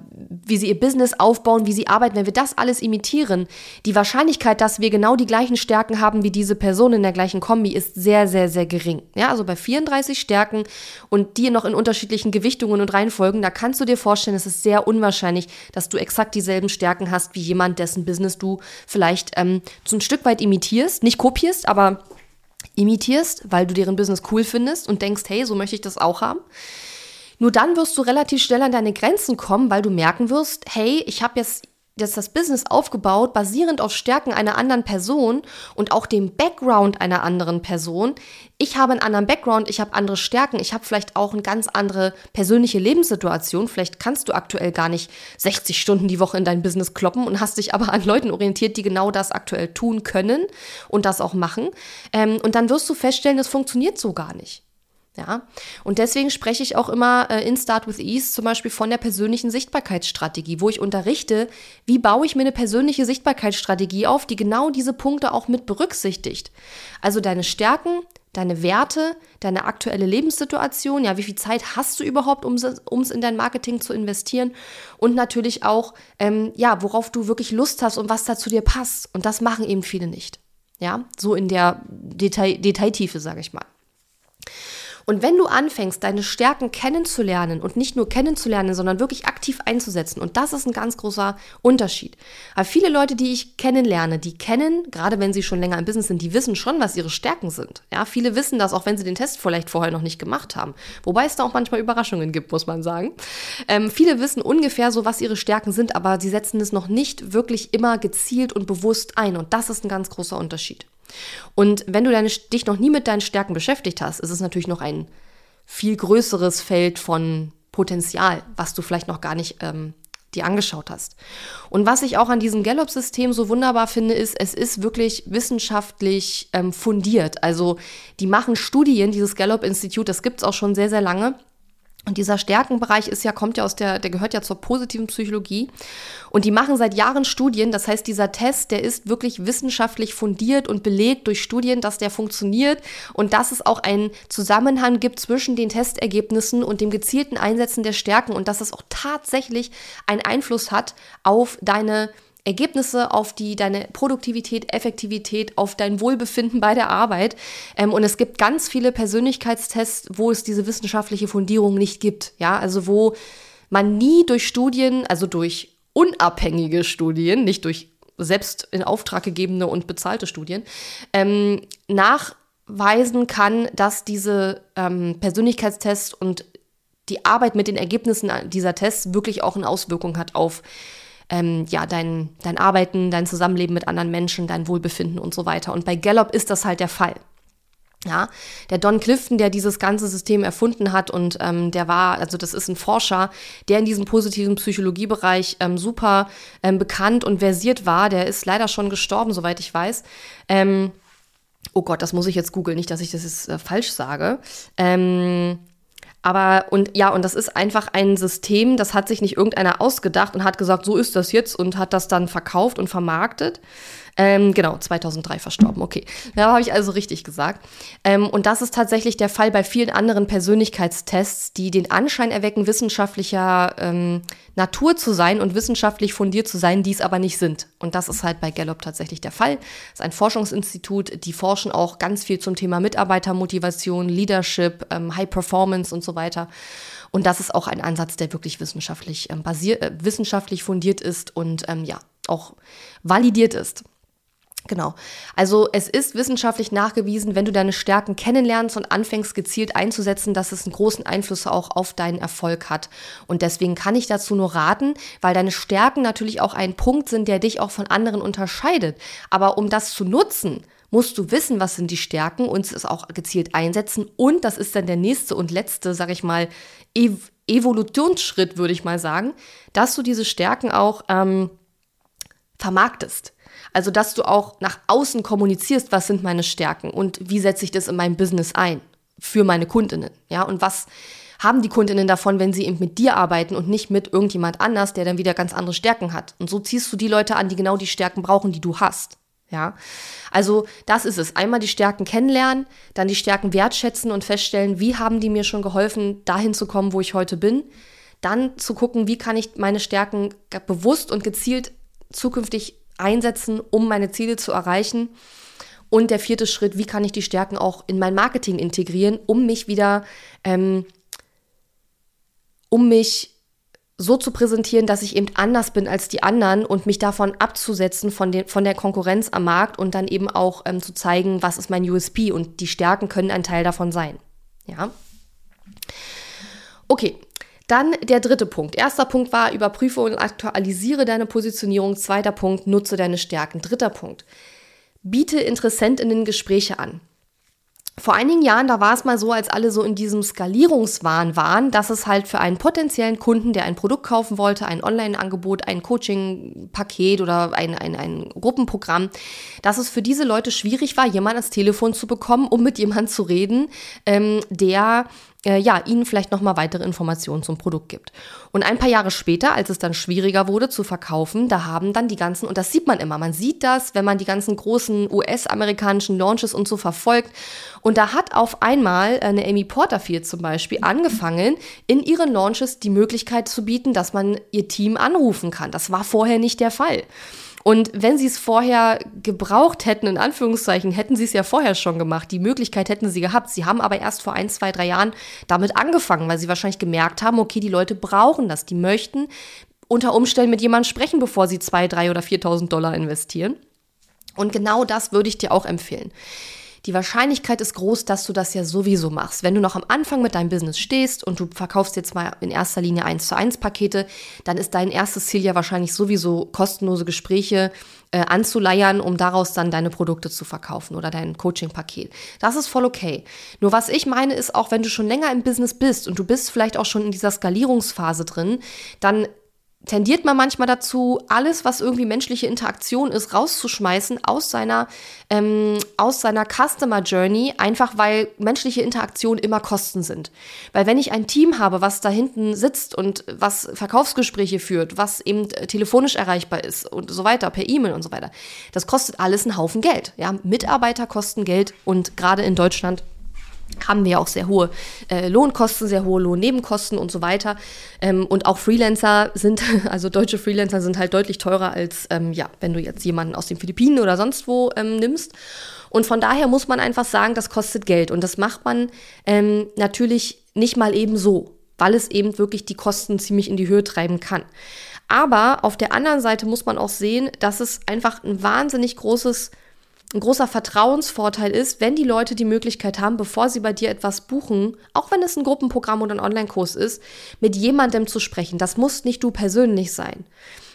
wie sie ihr Business aufbauen, wie sie arbeiten, wenn wir das alles imitieren, die Wahrscheinlichkeit, dass wir genau die gleichen Stärken haben wie diese Person in der gleichen Kombi, ist sehr, sehr, sehr gering. Ja, also bei 34 Stärken und die noch in unterschiedlichen Gewichtungen und Reihenfolgen, da kannst du dir vorstellen, es ist sehr unwahrscheinlich, dass du exakt dieselben Stärken hast wie jemand, dessen Business du vielleicht ähm, so ein Stück weit imitierst, nicht kopierst, kopierst, aber imitierst, weil du deren Business cool findest und denkst, hey, so möchte ich das auch haben. Nur dann wirst du relativ schnell an deine Grenzen kommen, weil du merken wirst, hey, ich habe jetzt jetzt das Business aufgebaut, basierend auf Stärken einer anderen Person und auch dem Background einer anderen Person. Ich habe einen anderen Background, ich habe andere Stärken, ich habe vielleicht auch eine ganz andere persönliche Lebenssituation. Vielleicht kannst du aktuell gar nicht 60 Stunden die Woche in dein Business kloppen und hast dich aber an Leuten orientiert, die genau das aktuell tun können und das auch machen. Ähm, und dann wirst du feststellen, das funktioniert so gar nicht. Ja, und deswegen spreche ich auch immer äh, in Start with Ease zum Beispiel von der persönlichen Sichtbarkeitsstrategie, wo ich unterrichte, wie baue ich mir eine persönliche Sichtbarkeitsstrategie auf, die genau diese Punkte auch mit berücksichtigt. Also deine Stärken, deine Werte, deine aktuelle Lebenssituation, ja, wie viel Zeit hast du überhaupt, um es in dein Marketing zu investieren und natürlich auch, ähm, ja, worauf du wirklich Lust hast und was da zu dir passt. Und das machen eben viele nicht. Ja, so in der Detail Detailtiefe, sage ich mal. Und wenn du anfängst, deine Stärken kennenzulernen und nicht nur kennenzulernen, sondern wirklich aktiv einzusetzen, und das ist ein ganz großer Unterschied. Weil viele Leute, die ich kennenlerne, die kennen, gerade wenn sie schon länger im Business sind, die wissen schon, was ihre Stärken sind. Ja, viele wissen das, auch wenn sie den Test vielleicht vorher noch nicht gemacht haben. Wobei es da auch manchmal Überraschungen gibt, muss man sagen. Ähm, viele wissen ungefähr so, was ihre Stärken sind, aber sie setzen es noch nicht wirklich immer gezielt und bewusst ein. Und das ist ein ganz großer Unterschied. Und wenn du deine, dich noch nie mit deinen Stärken beschäftigt hast, ist es natürlich noch ein viel größeres Feld von Potenzial, was du vielleicht noch gar nicht ähm, dir angeschaut hast. Und was ich auch an diesem Gallup-System so wunderbar finde, ist, es ist wirklich wissenschaftlich ähm, fundiert. Also die machen Studien, dieses Gallup-Institut, das gibt es auch schon sehr, sehr lange. Und dieser Stärkenbereich ist ja, kommt ja aus der, der gehört ja zur positiven Psychologie. Und die machen seit Jahren Studien. Das heißt, dieser Test, der ist wirklich wissenschaftlich fundiert und belegt durch Studien, dass der funktioniert und dass es auch einen Zusammenhang gibt zwischen den Testergebnissen und dem gezielten Einsetzen der Stärken und dass es auch tatsächlich einen Einfluss hat auf deine Ergebnisse, auf die deine Produktivität, Effektivität, auf dein Wohlbefinden bei der Arbeit. Ähm, und es gibt ganz viele Persönlichkeitstests, wo es diese wissenschaftliche Fundierung nicht gibt. Ja, also wo man nie durch Studien, also durch unabhängige Studien, nicht durch selbst in Auftrag gegebene und bezahlte Studien, ähm, nach nachweisen kann, dass diese ähm, Persönlichkeitstests und die Arbeit mit den Ergebnissen dieser Tests wirklich auch eine Auswirkung hat auf ähm, ja, dein, dein Arbeiten, dein Zusammenleben mit anderen Menschen, dein Wohlbefinden und so weiter. Und bei Gallup ist das halt der Fall. Ja, der Don Clifton, der dieses ganze System erfunden hat und ähm, der war, also das ist ein Forscher, der in diesem positiven Psychologiebereich ähm, super ähm, bekannt und versiert war. Der ist leider schon gestorben, soweit ich weiß. Ähm, oh Gott, das muss ich jetzt googeln, nicht, dass ich das jetzt äh, falsch sage. Ähm, aber und ja, und das ist einfach ein System, das hat sich nicht irgendeiner ausgedacht und hat gesagt, so ist das jetzt und hat das dann verkauft und vermarktet, ähm, genau, 2003 verstorben, okay. Da habe ich also richtig gesagt. Ähm, und das ist tatsächlich der Fall bei vielen anderen Persönlichkeitstests, die den Anschein erwecken, wissenschaftlicher ähm, Natur zu sein und wissenschaftlich fundiert zu sein, die es aber nicht sind. Und das ist halt bei Gallup tatsächlich der Fall. Das ist ein Forschungsinstitut, die forschen auch ganz viel zum Thema Mitarbeitermotivation, Leadership, ähm, High Performance und so weiter. Und das ist auch ein Ansatz, der wirklich wissenschaftlich ähm, basiert, äh, wissenschaftlich fundiert ist und ähm, ja, auch validiert ist. Genau. Also es ist wissenschaftlich nachgewiesen, wenn du deine Stärken kennenlernst und anfängst gezielt einzusetzen, dass es einen großen Einfluss auch auf deinen Erfolg hat. Und deswegen kann ich dazu nur raten, weil deine Stärken natürlich auch ein Punkt sind, der dich auch von anderen unterscheidet. Aber um das zu nutzen, musst du wissen, was sind die Stärken und es auch gezielt einsetzen. Und das ist dann der nächste und letzte, sag ich mal, Ev Evolutionsschritt, würde ich mal sagen, dass du diese Stärken auch ähm, vermarktest. Also, dass du auch nach außen kommunizierst, was sind meine Stärken und wie setze ich das in meinem Business ein für meine Kundinnen, ja, und was haben die Kundinnen davon, wenn sie eben mit dir arbeiten und nicht mit irgendjemand anders, der dann wieder ganz andere Stärken hat. Und so ziehst du die Leute an, die genau die Stärken brauchen, die du hast. Ja, also das ist es. Einmal die Stärken kennenlernen, dann die Stärken wertschätzen und feststellen, wie haben die mir schon geholfen, dahin zu kommen, wo ich heute bin. Dann zu gucken, wie kann ich meine Stärken bewusst und gezielt zukünftig einsetzen, um meine Ziele zu erreichen. Und der vierte Schritt, wie kann ich die Stärken auch in mein Marketing integrieren, um mich wieder, ähm, um mich so zu präsentieren, dass ich eben anders bin als die anderen und mich davon abzusetzen von, den, von der Konkurrenz am Markt und dann eben auch ähm, zu zeigen, was ist mein USP und die Stärken können ein Teil davon sein. Ja. Okay, dann der dritte Punkt. Erster Punkt war, überprüfe und aktualisiere deine Positionierung. Zweiter Punkt, nutze deine Stärken. Dritter Punkt, biete Interessentinnen Gespräche an. Vor einigen Jahren, da war es mal so, als alle so in diesem Skalierungswahn waren, dass es halt für einen potenziellen Kunden, der ein Produkt kaufen wollte, ein Online-Angebot, ein Coaching-Paket oder ein, ein, ein Gruppenprogramm, dass es für diese Leute schwierig war, jemand ans Telefon zu bekommen, um mit jemandem zu reden, ähm, der äh, ja, ihnen vielleicht nochmal weitere Informationen zum Produkt gibt. Und ein paar Jahre später, als es dann schwieriger wurde zu verkaufen, da haben dann die ganzen, und das sieht man immer, man sieht das, wenn man die ganzen großen US-amerikanischen Launches und so verfolgt. Und da hat auf einmal eine Amy Porterfield zum Beispiel angefangen, in ihren Launches die Möglichkeit zu bieten, dass man ihr Team anrufen kann. Das war vorher nicht der Fall. Und wenn sie es vorher gebraucht hätten, in Anführungszeichen, hätten sie es ja vorher schon gemacht. Die Möglichkeit hätten sie gehabt. Sie haben aber erst vor ein, zwei, drei Jahren damit angefangen, weil sie wahrscheinlich gemerkt haben, okay, die Leute brauchen das. Die möchten unter Umständen mit jemandem sprechen, bevor sie zwei, drei oder 4.000 Dollar investieren. Und genau das würde ich dir auch empfehlen. Die Wahrscheinlichkeit ist groß, dass du das ja sowieso machst. Wenn du noch am Anfang mit deinem Business stehst und du verkaufst jetzt mal in erster Linie 1 zu 1 Pakete, dann ist dein erstes Ziel ja wahrscheinlich sowieso kostenlose Gespräche äh, anzuleiern, um daraus dann deine Produkte zu verkaufen oder dein Coaching-Paket. Das ist voll okay. Nur was ich meine ist, auch wenn du schon länger im Business bist und du bist vielleicht auch schon in dieser Skalierungsphase drin, dann tendiert man manchmal dazu, alles, was irgendwie menschliche Interaktion ist, rauszuschmeißen aus seiner, ähm, aus seiner Customer Journey, einfach weil menschliche Interaktion immer Kosten sind. Weil wenn ich ein Team habe, was da hinten sitzt und was Verkaufsgespräche führt, was eben telefonisch erreichbar ist und so weiter, per E-Mail und so weiter, das kostet alles einen Haufen Geld. Ja, Mitarbeiter kosten Geld und gerade in Deutschland haben wir auch sehr hohe äh, Lohnkosten, sehr hohe Lohnnebenkosten und so weiter. Ähm, und auch Freelancer sind, also deutsche Freelancer sind halt deutlich teurer als, ähm, ja, wenn du jetzt jemanden aus den Philippinen oder sonst wo ähm, nimmst. Und von daher muss man einfach sagen, das kostet Geld. Und das macht man ähm, natürlich nicht mal eben so, weil es eben wirklich die Kosten ziemlich in die Höhe treiben kann. Aber auf der anderen Seite muss man auch sehen, dass es einfach ein wahnsinnig großes ein großer Vertrauensvorteil ist, wenn die Leute die Möglichkeit haben, bevor sie bei dir etwas buchen, auch wenn es ein Gruppenprogramm oder ein Online-Kurs ist, mit jemandem zu sprechen. Das muss nicht du persönlich sein.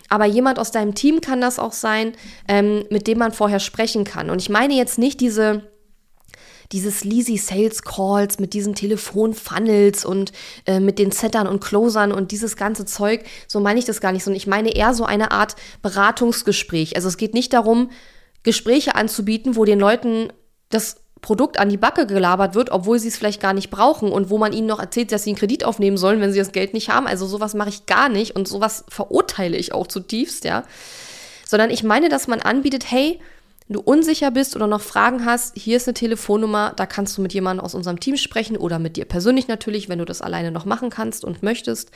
Aber jemand aus deinem Team kann das auch sein, ähm, mit dem man vorher sprechen kann. Und ich meine jetzt nicht diese dieses Leasy Sales Calls mit diesen Telefonfunnels und äh, mit den Settern und Closern und dieses ganze Zeug, so meine ich das gar nicht, sondern ich meine eher so eine Art Beratungsgespräch. Also es geht nicht darum, Gespräche anzubieten, wo den Leuten das Produkt an die Backe gelabert wird, obwohl sie es vielleicht gar nicht brauchen und wo man ihnen noch erzählt, dass sie einen Kredit aufnehmen sollen, wenn sie das Geld nicht haben. Also sowas mache ich gar nicht und sowas verurteile ich auch zutiefst, ja. Sondern ich meine, dass man anbietet, hey, wenn du unsicher bist oder noch Fragen hast, hier ist eine Telefonnummer, da kannst du mit jemandem aus unserem Team sprechen oder mit dir persönlich natürlich, wenn du das alleine noch machen kannst und möchtest.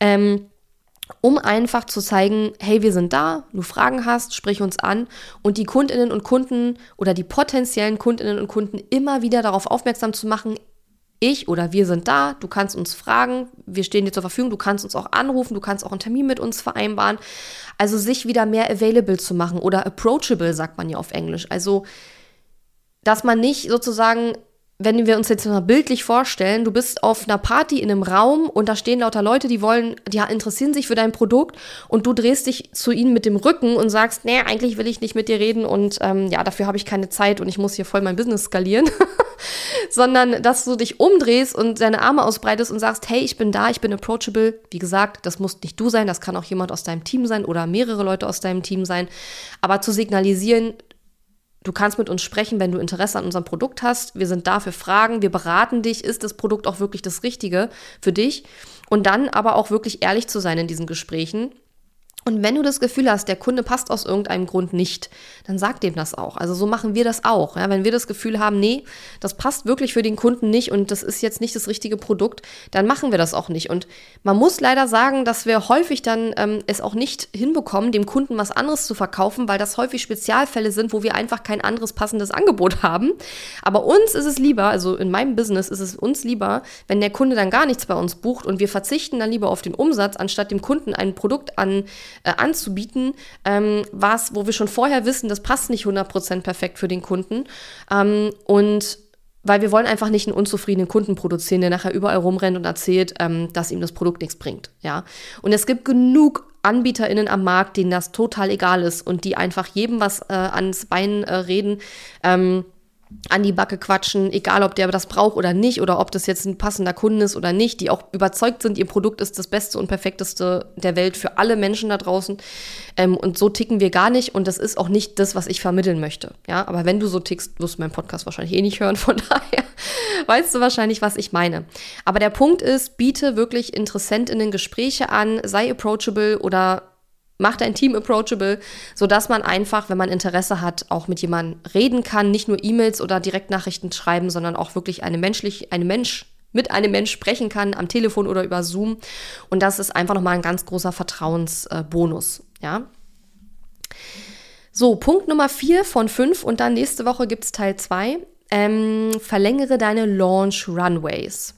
Ähm, um einfach zu zeigen, hey, wir sind da, du Fragen hast, sprich uns an und die Kundinnen und Kunden oder die potenziellen Kundinnen und Kunden immer wieder darauf aufmerksam zu machen, ich oder wir sind da, du kannst uns fragen, wir stehen dir zur Verfügung, du kannst uns auch anrufen, du kannst auch einen Termin mit uns vereinbaren. Also sich wieder mehr available zu machen oder approachable, sagt man ja auf Englisch. Also, dass man nicht sozusagen wenn wir uns jetzt mal bildlich vorstellen, du bist auf einer Party in einem Raum und da stehen lauter Leute, die wollen, die interessieren sich für dein Produkt und du drehst dich zu ihnen mit dem Rücken und sagst, nee, eigentlich will ich nicht mit dir reden und ähm, ja, dafür habe ich keine Zeit und ich muss hier voll mein Business skalieren. Sondern, dass du dich umdrehst und deine Arme ausbreitest und sagst, hey, ich bin da, ich bin approachable. Wie gesagt, das muss nicht du sein, das kann auch jemand aus deinem Team sein oder mehrere Leute aus deinem Team sein. Aber zu signalisieren, Du kannst mit uns sprechen, wenn du Interesse an unserem Produkt hast. Wir sind da für Fragen, wir beraten dich. Ist das Produkt auch wirklich das Richtige für dich? Und dann aber auch wirklich ehrlich zu sein in diesen Gesprächen und wenn du das Gefühl hast, der Kunde passt aus irgendeinem Grund nicht, dann sag dem das auch. Also so machen wir das auch. Ja? Wenn wir das Gefühl haben, nee, das passt wirklich für den Kunden nicht und das ist jetzt nicht das richtige Produkt, dann machen wir das auch nicht. Und man muss leider sagen, dass wir häufig dann ähm, es auch nicht hinbekommen, dem Kunden was anderes zu verkaufen, weil das häufig Spezialfälle sind, wo wir einfach kein anderes passendes Angebot haben. Aber uns ist es lieber, also in meinem Business ist es uns lieber, wenn der Kunde dann gar nichts bei uns bucht und wir verzichten dann lieber auf den Umsatz, anstatt dem Kunden ein Produkt an äh, anzubieten, ähm, was, wo wir schon vorher wissen, das passt nicht 100% perfekt für den Kunden. Ähm, und weil wir wollen einfach nicht einen unzufriedenen Kunden produzieren, der nachher überall rumrennt und erzählt, ähm, dass ihm das Produkt nichts bringt. Ja? Und es gibt genug AnbieterInnen am Markt, denen das total egal ist und die einfach jedem was äh, ans Bein äh, reden. Ähm, an die Backe quatschen, egal ob der das braucht oder nicht oder ob das jetzt ein passender Kunde ist oder nicht, die auch überzeugt sind, ihr Produkt ist das Beste und Perfekteste der Welt für alle Menschen da draußen. Ähm, und so ticken wir gar nicht und das ist auch nicht das, was ich vermitteln möchte. Ja, aber wenn du so tickst, wirst du meinen Podcast wahrscheinlich eh nicht hören, von daher weißt du wahrscheinlich, was ich meine. Aber der Punkt ist, biete wirklich InteressentInnen Gespräche an, sei approachable oder Mach dein Team approachable, sodass man einfach, wenn man Interesse hat, auch mit jemandem reden kann, nicht nur E-Mails oder Direktnachrichten schreiben, sondern auch wirklich eine menschlich, eine Mensch mit einem Mensch sprechen kann, am Telefon oder über Zoom. Und das ist einfach nochmal ein ganz großer Vertrauensbonus, ja. So, Punkt Nummer vier von fünf und dann nächste Woche gibt es Teil zwei. Ähm, verlängere deine Launch Runways.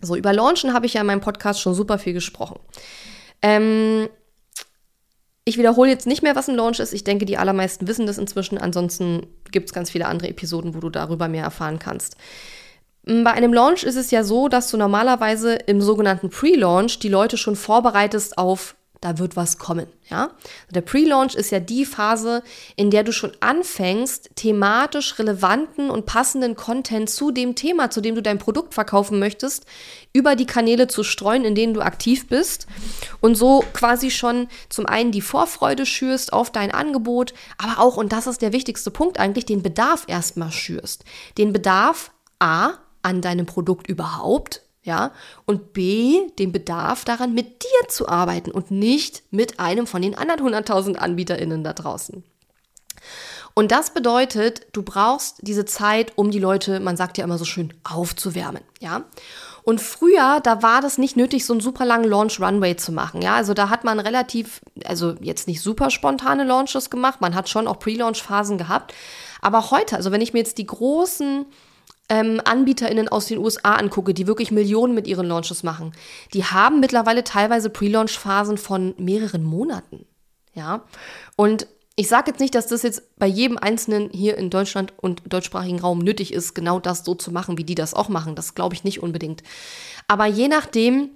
So, über Launchen habe ich ja in meinem Podcast schon super viel gesprochen. Ähm, ich wiederhole jetzt nicht mehr, was ein Launch ist. Ich denke, die allermeisten wissen das inzwischen. Ansonsten gibt es ganz viele andere Episoden, wo du darüber mehr erfahren kannst. Mm, bei einem Launch ist es ja so, dass du normalerweise im sogenannten Pre-Launch die Leute schon vorbereitest auf da wird was kommen, ja. Der Pre-Launch ist ja die Phase, in der du schon anfängst, thematisch relevanten und passenden Content zu dem Thema, zu dem du dein Produkt verkaufen möchtest, über die Kanäle zu streuen, in denen du aktiv bist und so quasi schon zum einen die Vorfreude schürst auf dein Angebot, aber auch, und das ist der wichtigste Punkt eigentlich, den Bedarf erstmal schürst. Den Bedarf A an deinem Produkt überhaupt, ja, und B, den Bedarf daran, mit dir zu arbeiten und nicht mit einem von den anderen 100.000 AnbieterInnen da draußen. Und das bedeutet, du brauchst diese Zeit, um die Leute, man sagt ja immer so schön, aufzuwärmen, ja. Und früher, da war das nicht nötig, so einen super langen Launch Runway zu machen, ja. Also da hat man relativ, also jetzt nicht super spontane Launches gemacht, man hat schon auch Pre-Launch Phasen gehabt. Aber heute, also wenn ich mir jetzt die großen ähm, AnbieterInnen aus den USA angucke, die wirklich Millionen mit ihren Launches machen, die haben mittlerweile teilweise Pre-Launch-Phasen von mehreren Monaten. Ja. Und Ich sage jetzt nicht, dass das jetzt bei jedem Einzelnen hier in Deutschland und deutschsprachigen Raum nötig ist, genau das so zu machen, wie die das auch machen. Das glaube ich nicht unbedingt. Aber je nachdem,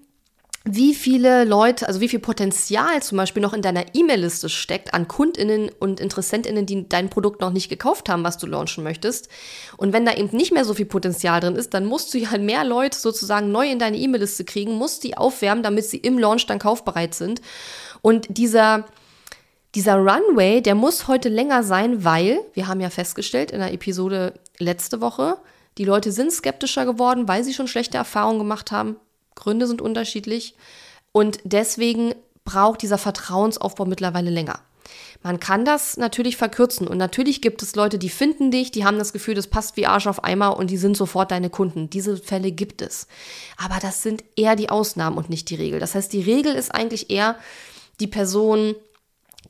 wie viele Leute, also wie viel Potenzial zum Beispiel noch in deiner E-Mail-Liste steckt an KundInnen und InteressentInnen, die dein Produkt noch nicht gekauft haben, was du launchen möchtest. Und wenn da eben nicht mehr so viel Potenzial drin ist, dann musst du ja mehr Leute sozusagen neu in deine E-Mail-Liste kriegen, musst die aufwärmen, damit sie im Launch dann kaufbereit sind. Und dieser, dieser Runway, der muss heute länger sein, weil, wir haben ja festgestellt in der Episode letzte Woche, die Leute sind skeptischer geworden, weil sie schon schlechte Erfahrungen gemacht haben Gründe sind unterschiedlich und deswegen braucht dieser Vertrauensaufbau mittlerweile länger. Man kann das natürlich verkürzen und natürlich gibt es Leute, die finden dich, die haben das Gefühl, das passt wie Arsch auf Eimer und die sind sofort deine Kunden. Diese Fälle gibt es. Aber das sind eher die Ausnahmen und nicht die Regel. Das heißt, die Regel ist eigentlich eher, die Person,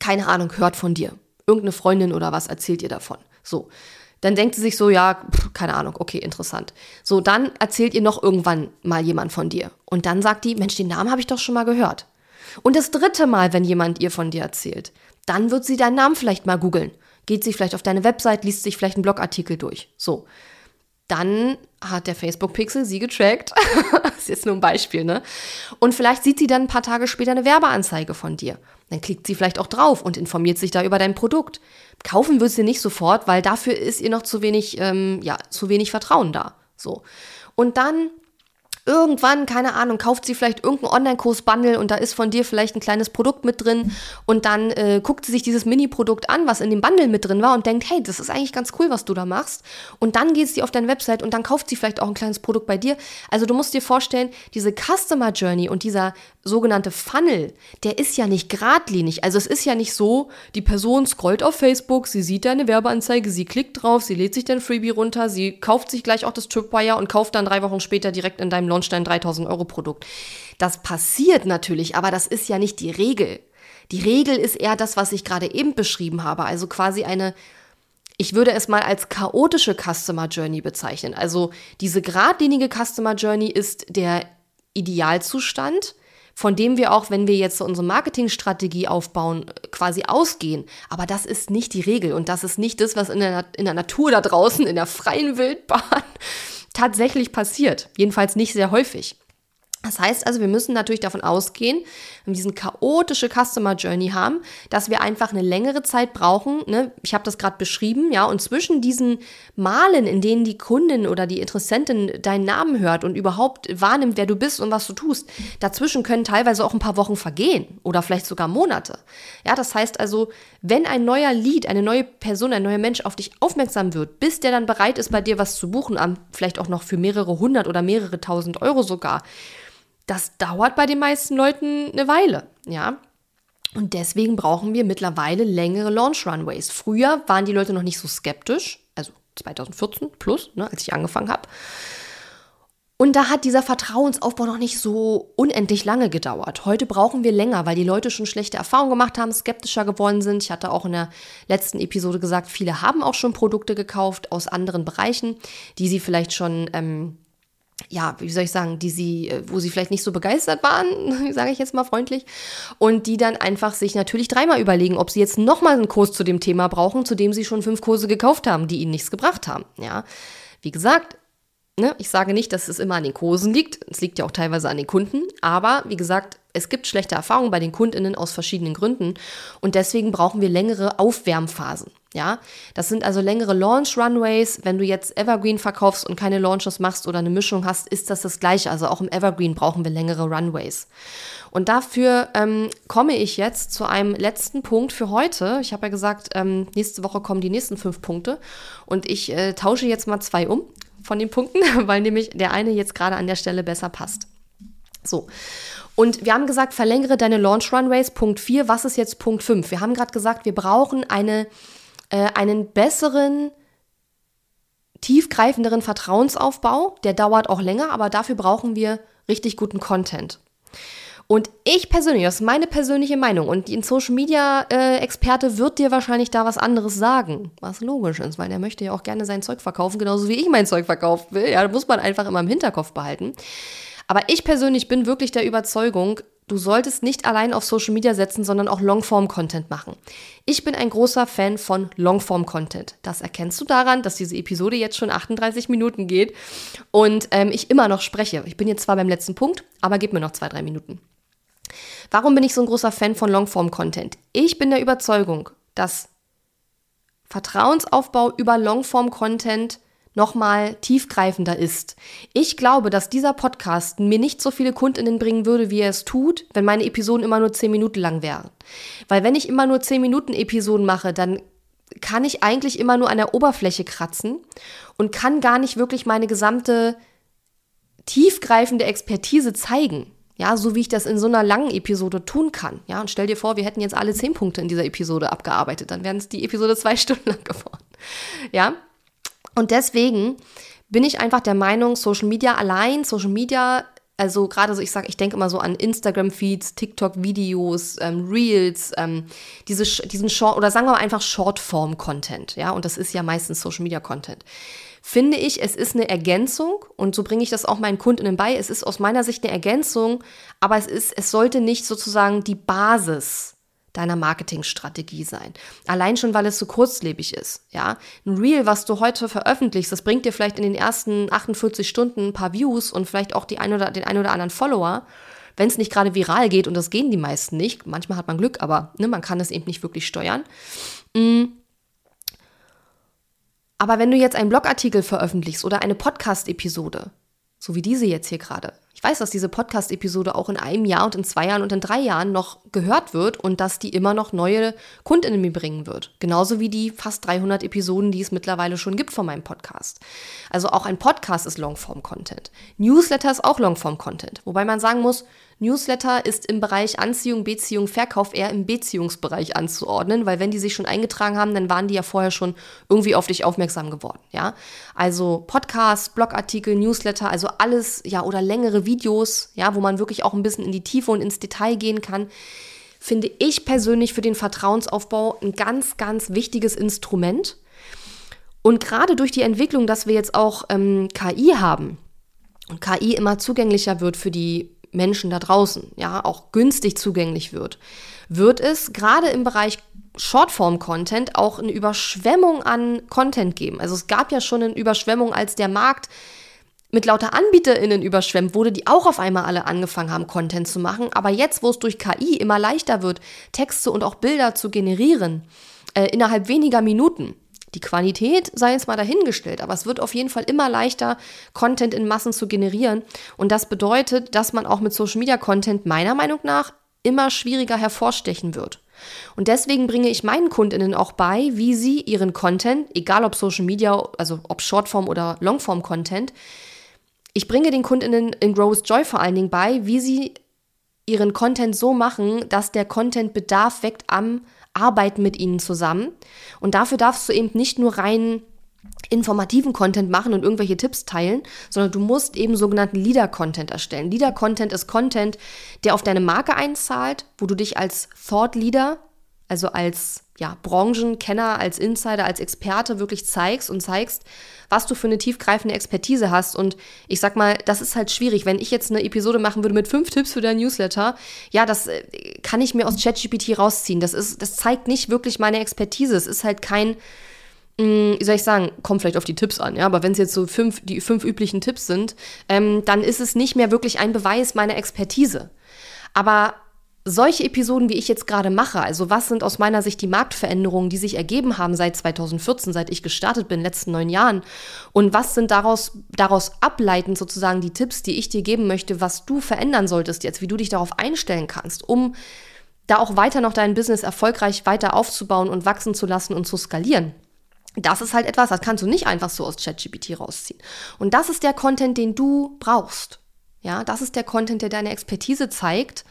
keine Ahnung, hört von dir. Irgendeine Freundin oder was erzählt ihr davon. So. Dann denkt sie sich so, ja, pff, keine Ahnung, okay, interessant. So, dann erzählt ihr noch irgendwann mal jemand von dir. Und dann sagt die, Mensch, den Namen habe ich doch schon mal gehört. Und das dritte Mal, wenn jemand ihr von dir erzählt, dann wird sie deinen Namen vielleicht mal googeln. Geht sie vielleicht auf deine Website, liest sich vielleicht einen Blogartikel durch. So. Dann hat der Facebook-Pixel sie getrackt. das ist jetzt nur ein Beispiel, ne? Und vielleicht sieht sie dann ein paar Tage später eine Werbeanzeige von dir. Dann klickt sie vielleicht auch drauf und informiert sich da über dein Produkt. Kaufen wird sie nicht sofort, weil dafür ist ihr noch zu wenig, ähm, ja, zu wenig Vertrauen da. So. Und dann irgendwann, keine Ahnung, kauft sie vielleicht irgendeinen Online-Kurs-Bundle und da ist von dir vielleicht ein kleines Produkt mit drin und dann äh, guckt sie sich dieses Mini-Produkt an, was in dem Bundle mit drin war und denkt, hey, das ist eigentlich ganz cool, was du da machst. Und dann geht sie auf deine Website und dann kauft sie vielleicht auch ein kleines Produkt bei dir. Also du musst dir vorstellen, diese Customer Journey und dieser sogenannte Funnel, der ist ja nicht geradlinig. Also es ist ja nicht so, die Person scrollt auf Facebook, sie sieht deine Werbeanzeige, sie klickt drauf, sie lädt sich dein Freebie runter, sie kauft sich gleich auch das Tripwire und kauft dann drei Wochen später direkt in deinem Launch dein 3000 Euro Produkt. Das passiert natürlich, aber das ist ja nicht die Regel. Die Regel ist eher das, was ich gerade eben beschrieben habe, also quasi eine ich würde es mal als chaotische Customer Journey bezeichnen. Also diese geradlinige Customer Journey ist der Idealzustand, von dem wir auch, wenn wir jetzt unsere Marketingstrategie aufbauen, quasi ausgehen. Aber das ist nicht die Regel und das ist nicht das, was in der, in der Natur da draußen, in der freien Wildbahn tatsächlich passiert. Jedenfalls nicht sehr häufig. Das heißt also, wir müssen natürlich davon ausgehen, wenn wir diesen chaotische Customer Journey haben, dass wir einfach eine längere Zeit brauchen. Ne? Ich habe das gerade beschrieben, ja, und zwischen diesen Malen, in denen die Kundin oder die Interessentin deinen Namen hört und überhaupt wahrnimmt, wer du bist und was du tust, dazwischen können teilweise auch ein paar Wochen vergehen oder vielleicht sogar Monate. Ja, das heißt also, wenn ein neuer Lead, eine neue Person, ein neuer Mensch auf dich aufmerksam wird, bis der dann bereit ist, bei dir was zu buchen, vielleicht auch noch für mehrere hundert oder mehrere tausend Euro sogar, das dauert bei den meisten Leuten eine Weile, ja. Und deswegen brauchen wir mittlerweile längere Launch Runways. Früher waren die Leute noch nicht so skeptisch, also 2014 plus, ne, als ich angefangen habe. Und da hat dieser Vertrauensaufbau noch nicht so unendlich lange gedauert. Heute brauchen wir länger, weil die Leute schon schlechte Erfahrungen gemacht haben, skeptischer geworden sind. Ich hatte auch in der letzten Episode gesagt, viele haben auch schon Produkte gekauft aus anderen Bereichen, die sie vielleicht schon ähm, ja, wie soll ich sagen, die sie, äh, wo sie vielleicht nicht so begeistert waren, sage ich jetzt mal freundlich, und die dann einfach sich natürlich dreimal überlegen, ob sie jetzt nochmal einen Kurs zu dem Thema brauchen, zu dem sie schon fünf Kurse gekauft haben, die ihnen nichts gebracht haben. Ja, wie gesagt, ne, ich sage nicht, dass es immer an den Kursen liegt, es liegt ja auch teilweise an den Kunden, aber wie gesagt, es gibt schlechte Erfahrungen bei den Kundinnen aus verschiedenen Gründen und deswegen brauchen wir längere Aufwärmphasen. Ja, das sind also längere Launch Runways. Wenn du jetzt Evergreen verkaufst und keine Launches machst oder eine Mischung hast, ist das das gleiche. Also auch im Evergreen brauchen wir längere Runways. Und dafür ähm, komme ich jetzt zu einem letzten Punkt für heute. Ich habe ja gesagt, ähm, nächste Woche kommen die nächsten fünf Punkte und ich äh, tausche jetzt mal zwei um von den Punkten, weil nämlich der eine jetzt gerade an der Stelle besser passt. So. Und wir haben gesagt, verlängere deine Launch Runways. Punkt 4. Was ist jetzt Punkt 5? Wir haben gerade gesagt, wir brauchen eine äh, einen besseren, tiefgreifenderen Vertrauensaufbau. Der dauert auch länger, aber dafür brauchen wir richtig guten Content. Und ich persönlich, das ist meine persönliche Meinung, und ein Social Media äh, Experte wird dir wahrscheinlich da was anderes sagen, was logisch ist, weil der möchte ja auch gerne sein Zeug verkaufen, genauso wie ich mein Zeug verkaufen will. Ja, da muss man einfach immer im Hinterkopf behalten. Aber ich persönlich bin wirklich der Überzeugung, Du solltest nicht allein auf Social Media setzen, sondern auch Longform-Content machen. Ich bin ein großer Fan von Longform-Content. Das erkennst du daran, dass diese Episode jetzt schon 38 Minuten geht und ähm, ich immer noch spreche. Ich bin jetzt zwar beim letzten Punkt, aber gib mir noch zwei, drei Minuten. Warum bin ich so ein großer Fan von Longform-Content? Ich bin der Überzeugung, dass Vertrauensaufbau über Longform-Content nochmal tiefgreifender ist. Ich glaube, dass dieser Podcast mir nicht so viele Kundinnen bringen würde, wie er es tut, wenn meine Episoden immer nur 10 Minuten lang wären. Weil wenn ich immer nur 10 Minuten Episoden mache, dann kann ich eigentlich immer nur an der Oberfläche kratzen und kann gar nicht wirklich meine gesamte tiefgreifende Expertise zeigen. Ja, so wie ich das in so einer langen Episode tun kann. Ja, und stell dir vor, wir hätten jetzt alle zehn Punkte in dieser Episode abgearbeitet, dann wären es die Episode zwei Stunden lang geworden. Ja, und deswegen bin ich einfach der Meinung, Social Media allein, Social Media, also gerade so, ich sage, ich denke immer so an Instagram-Feeds, TikTok-Videos, ähm, Reels, ähm, diese, diesen Short, oder sagen wir mal einfach Shortform-Content, ja, und das ist ja meistens Social Media-Content. Finde ich, es ist eine Ergänzung und so bringe ich das auch meinen Kundinnen bei. Es ist aus meiner Sicht eine Ergänzung, aber es ist, es sollte nicht sozusagen die Basis deiner Marketingstrategie sein. Allein schon, weil es so kurzlebig ist. Ja, ein Reel, was du heute veröffentlichst, das bringt dir vielleicht in den ersten 48 Stunden ein paar Views und vielleicht auch die ein oder, den ein oder anderen Follower. Wenn es nicht gerade viral geht, und das gehen die meisten nicht, manchmal hat man Glück, aber ne, man kann es eben nicht wirklich steuern. Mm. Aber wenn du jetzt einen Blogartikel veröffentlichst oder eine Podcast-Episode, so wie diese jetzt hier gerade, ich weiß, dass diese Podcast-Episode auch in einem Jahr und in zwei Jahren und in drei Jahren noch gehört wird und dass die immer noch neue Kundinnen mir bringen wird. Genauso wie die fast 300 Episoden, die es mittlerweile schon gibt von meinem Podcast. Also auch ein Podcast ist Longform-Content. Newsletter ist auch Longform-Content. Wobei man sagen muss, Newsletter ist im Bereich Anziehung, Beziehung, Verkauf eher im Beziehungsbereich anzuordnen, weil wenn die sich schon eingetragen haben, dann waren die ja vorher schon irgendwie auf dich aufmerksam geworden, ja? Also Podcasts, Blogartikel, Newsletter, also alles, ja, oder längere Videos, ja, wo man wirklich auch ein bisschen in die Tiefe und ins Detail gehen kann finde ich persönlich für den Vertrauensaufbau ein ganz, ganz wichtiges Instrument. Und gerade durch die Entwicklung, dass wir jetzt auch ähm, KI haben und KI immer zugänglicher wird für die Menschen da draußen, ja, auch günstig zugänglich wird, wird es gerade im Bereich Shortform-Content auch eine Überschwemmung an Content geben. Also es gab ja schon eine Überschwemmung, als der Markt mit lauter AnbieterInnen überschwemmt wurde, die auch auf einmal alle angefangen haben, Content zu machen. Aber jetzt, wo es durch KI immer leichter wird, Texte und auch Bilder zu generieren, äh, innerhalb weniger Minuten, die Qualität sei jetzt mal dahingestellt, aber es wird auf jeden Fall immer leichter, Content in Massen zu generieren. Und das bedeutet, dass man auch mit Social Media Content meiner Meinung nach immer schwieriger hervorstechen wird. Und deswegen bringe ich meinen Kundinnen auch bei, wie sie ihren Content, egal ob Social Media, also ob Shortform oder Longform Content, ich bringe den Kundinnen in Growth Joy vor allen Dingen bei, wie sie ihren Content so machen, dass der Content Bedarf weckt am arbeiten mit ihnen zusammen. Und dafür darfst du eben nicht nur rein informativen Content machen und irgendwelche Tipps teilen, sondern du musst eben sogenannten Leader-Content erstellen. Leader-Content ist Content, der auf deine Marke einzahlt, wo du dich als Thought Leader, also als ja, Branchenkenner, als Insider, als Experte wirklich zeigst und zeigst, was du für eine tiefgreifende Expertise hast. Und ich sag mal, das ist halt schwierig. Wenn ich jetzt eine Episode machen würde mit fünf Tipps für dein Newsletter, ja, das äh, kann ich mir aus ChatGPT rausziehen. Das ist, das zeigt nicht wirklich meine Expertise. Es ist halt kein, mm, wie soll ich sagen, kommt vielleicht auf die Tipps an, ja, aber wenn es jetzt so fünf, die fünf üblichen Tipps sind, ähm, dann ist es nicht mehr wirklich ein Beweis meiner Expertise. Aber solche Episoden, wie ich jetzt gerade mache, also was sind aus meiner Sicht die Marktveränderungen, die sich ergeben haben seit 2014, seit ich gestartet bin, in den letzten neun Jahren, und was sind daraus, daraus ableitend sozusagen die Tipps, die ich dir geben möchte, was du verändern solltest jetzt, wie du dich darauf einstellen kannst, um da auch weiter noch dein Business erfolgreich weiter aufzubauen und wachsen zu lassen und zu skalieren. Das ist halt etwas, das kannst du nicht einfach so aus ChatGPT rausziehen. Und das ist der Content, den du brauchst. Ja, das ist der Content, der deine Expertise zeigt.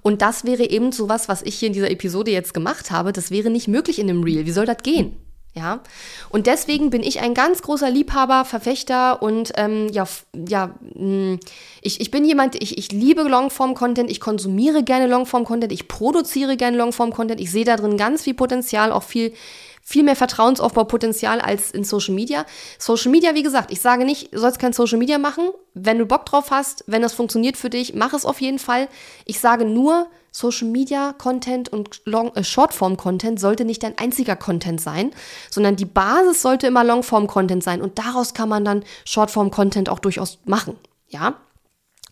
Und das wäre eben sowas, was ich hier in dieser Episode jetzt gemacht habe. Das wäre nicht möglich in einem Reel. Wie soll das gehen? Ja, und deswegen bin ich ein ganz großer Liebhaber, Verfechter und ähm, ja, ja, hm, ich, ich bin jemand, ich, ich liebe Longform-Content, ich konsumiere gerne Longform-Content, ich produziere gerne Longform-Content, ich sehe da drin ganz viel Potenzial, auch viel viel mehr Vertrauensaufbaupotenzial als in Social Media. Social Media, wie gesagt, ich sage nicht, du sollst kein Social Media machen. Wenn du Bock drauf hast, wenn das funktioniert für dich, mach es auf jeden Fall. Ich sage nur, Social Media Content und Long, äh, Shortform Content sollte nicht dein einziger Content sein, sondern die Basis sollte immer Longform Content sein und daraus kann man dann Shortform Content auch durchaus machen. Ja,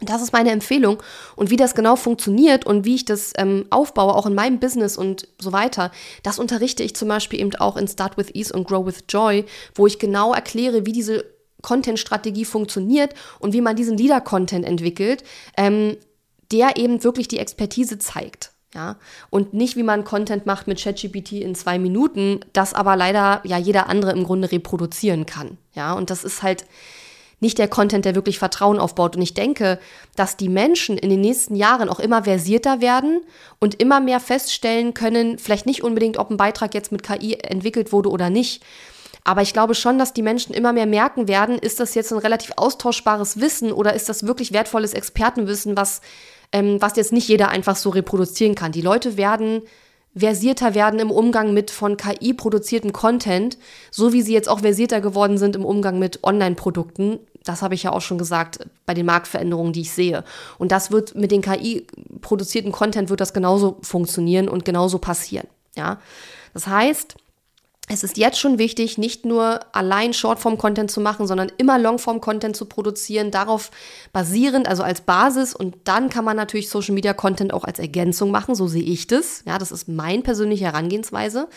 das ist meine Empfehlung. Und wie das genau funktioniert und wie ich das ähm, aufbaue, auch in meinem Business und so weiter, das unterrichte ich zum Beispiel eben auch in Start with Ease und Grow with Joy, wo ich genau erkläre, wie diese Content-Strategie funktioniert und wie man diesen Leader-Content entwickelt, ähm, der eben wirklich die Expertise zeigt. Ja, und nicht wie man Content macht mit ChatGPT in zwei Minuten, das aber leider ja jeder andere im Grunde reproduzieren kann. Ja, und das ist halt, nicht der Content, der wirklich Vertrauen aufbaut. Und ich denke, dass die Menschen in den nächsten Jahren auch immer versierter werden und immer mehr feststellen können, vielleicht nicht unbedingt, ob ein Beitrag jetzt mit KI entwickelt wurde oder nicht. Aber ich glaube schon, dass die Menschen immer mehr merken werden, ist das jetzt ein relativ austauschbares Wissen oder ist das wirklich wertvolles Expertenwissen, was, ähm, was jetzt nicht jeder einfach so reproduzieren kann. Die Leute werden versierter werden im Umgang mit von KI produzierten Content, so wie sie jetzt auch versierter geworden sind im Umgang mit Online-Produkten das habe ich ja auch schon gesagt, bei den Marktveränderungen, die ich sehe. Und das wird mit den KI-produzierten Content wird das genauso funktionieren und genauso passieren. Ja, das heißt, es ist jetzt schon wichtig, nicht nur allein Shortform-Content zu machen, sondern immer Longform-Content zu produzieren, darauf basierend, also als Basis. Und dann kann man natürlich Social-Media-Content auch als Ergänzung machen, so sehe ich das. Ja, das ist meine persönliche Herangehensweise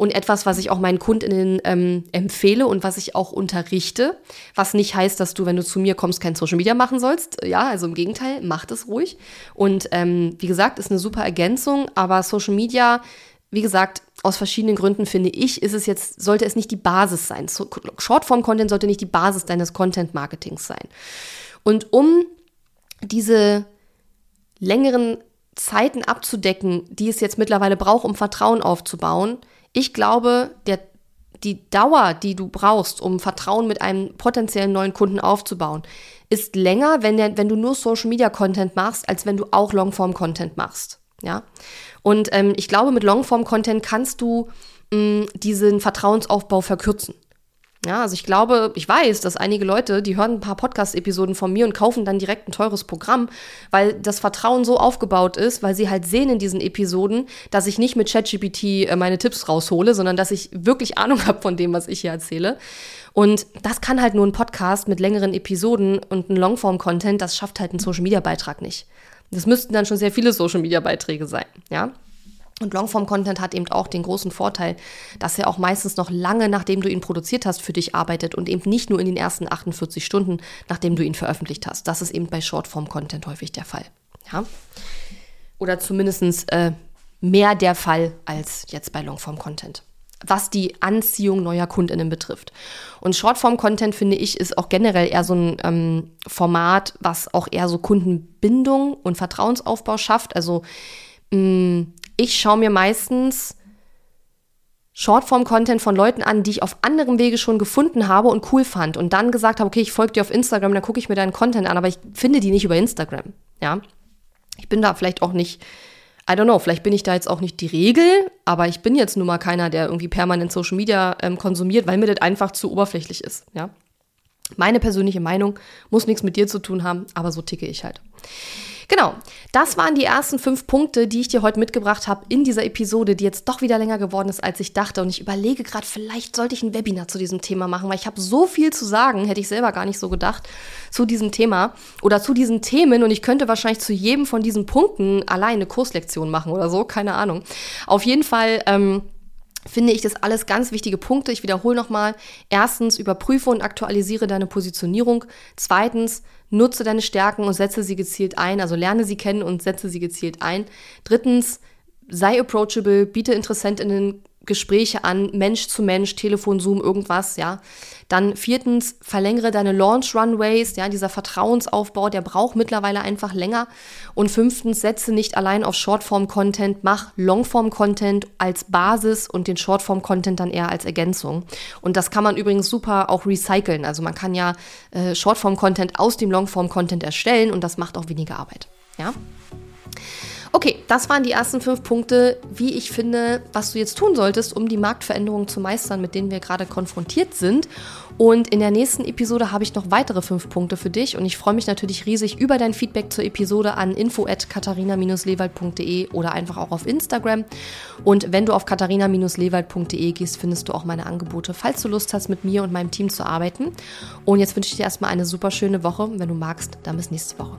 und etwas, was ich auch meinen Kundinnen ähm, empfehle und was ich auch unterrichte. Was nicht heißt, dass du, wenn du zu mir kommst, kein Social Media machen sollst. Ja, also im Gegenteil, mach das ruhig. Und ähm, wie gesagt, ist eine super Ergänzung, aber Social Media, wie gesagt, aus verschiedenen Gründen finde ich, ist es jetzt, sollte es nicht die Basis sein. Shortform-Content sollte nicht die Basis deines Content-Marketings sein. Und um diese längeren Zeiten abzudecken, die es jetzt mittlerweile braucht, um Vertrauen aufzubauen, ich glaube, der, die Dauer, die du brauchst, um Vertrauen mit einem potenziellen neuen Kunden aufzubauen, ist länger, wenn, der, wenn du nur Social Media Content machst, als wenn du auch Longform Content machst. Ja. Und ähm, ich glaube, mit Longform Content kannst du mh, mm, diesen Vertrauensaufbau verkürzen. Ja, also ich glaube, ich weiß, dass einige Leute, die hören ein paar Podcast-Episoden von mir und kaufen dann direkt ein teures Programm, weil das Vertrauen so aufgebaut ist, weil sie halt sehen in diesen Episoden, dass ich nicht mit ChatGPT äh, meine Tipps raushole, sondern dass ich wirklich Ahnung habe von dem, was ich hier erzähle. Und das kann halt nur ein Podcast mit längeren Episoden und ein Longform-Content, das schafft halt ein Social-Media-Beitrag nicht. Das müssten dann schon sehr viele Social-Media-Beiträge sein, ja. Und Longform-Content hat eben auch den großen Vorteil, dass er auch meistens noch lange, nachdem du ihn produziert hast, für dich arbeitet und eben nicht nur in den ersten 48 Stunden, nachdem du ihn veröffentlicht hast. Das ist eben bei Shortform-Content häufig der Fall. Ja? Oder zumindest äh, mehr der Fall als jetzt bei Longform-Content was die Anziehung neuer KundInnen betrifft. Und Shortform-Content, finde ich, ist auch generell eher so ein ähm, Format, was auch eher so Kundenbindung und Vertrauensaufbau schafft. Also mh, mm, ich schaue mir meistens Shortform-Content von Leuten an, die ich auf anderem Wege schon gefunden habe und cool fand und dann gesagt habe, okay, ich folge dir auf Instagram, dann gucke ich mir deinen Content an, aber ich finde die nicht über Instagram, ja. Ich bin da vielleicht auch nicht, I don't know, vielleicht bin ich da jetzt auch nicht die Regel, aber ich bin jetzt nun mal keiner, der irgendwie permanent Social Media ähm, konsumiert, weil mir das einfach zu oberflächlich ist, ja. Meine persönliche Meinung muss nichts mit dir zu tun haben, aber so ticke ich halt. Genau, das waren die ersten fünf Punkte, die ich dir heute mitgebracht habe in dieser Episode, die jetzt doch wieder länger geworden ist, als ich dachte. Und ich überlege gerade, vielleicht sollte ich ein Webinar zu diesem Thema machen, weil ich habe so viel zu sagen, hätte ich selber gar nicht so gedacht, zu diesem Thema oder zu diesen Themen. Und ich könnte wahrscheinlich zu jedem von diesen Punkten alleine eine Kurslektion machen oder so, keine Ahnung. Auf jeden Fall. Ähm, finde ich das alles ganz wichtige Punkte. Ich wiederhole nochmal. Erstens, überprüfe und aktualisiere deine Positionierung. Zweitens, nutze deine Stärken und setze sie gezielt ein. Also lerne sie kennen und setze sie gezielt ein. Drittens, sei approachable, biete Interessentinnen Gespräche an, Mensch zu Mensch, Telefon, Zoom, irgendwas, ja. Dann viertens, verlängere deine Launch Runways, ja, dieser Vertrauensaufbau, der braucht mittlerweile einfach länger. Und fünftens, setze nicht allein auf Shortform-Content, mach Longform-Content als Basis und den Shortform-Content dann eher als Ergänzung. Und das kann man übrigens super auch recyceln. Also man kann ja äh, Shortform-Content aus dem Longform-Content erstellen und das macht auch weniger Arbeit, ja. Das waren die ersten fünf Punkte, wie ich finde, was du jetzt tun solltest, um die Marktveränderungen zu meistern, mit denen wir gerade konfrontiert sind. Und in der nächsten Episode habe ich noch weitere fünf Punkte für dich und ich freue mich natürlich riesig über dein Feedback zur Episode an info@katharina-lewald.de oder einfach auch auf Instagram. Und wenn du auf katharina-lewald.de gehst, findest du auch meine Angebote, falls du Lust hast, mit mir und meinem Team zu arbeiten. Und jetzt wünsche ich dir erstmal eine super schöne Woche. Wenn du magst, dann bis nächste Woche.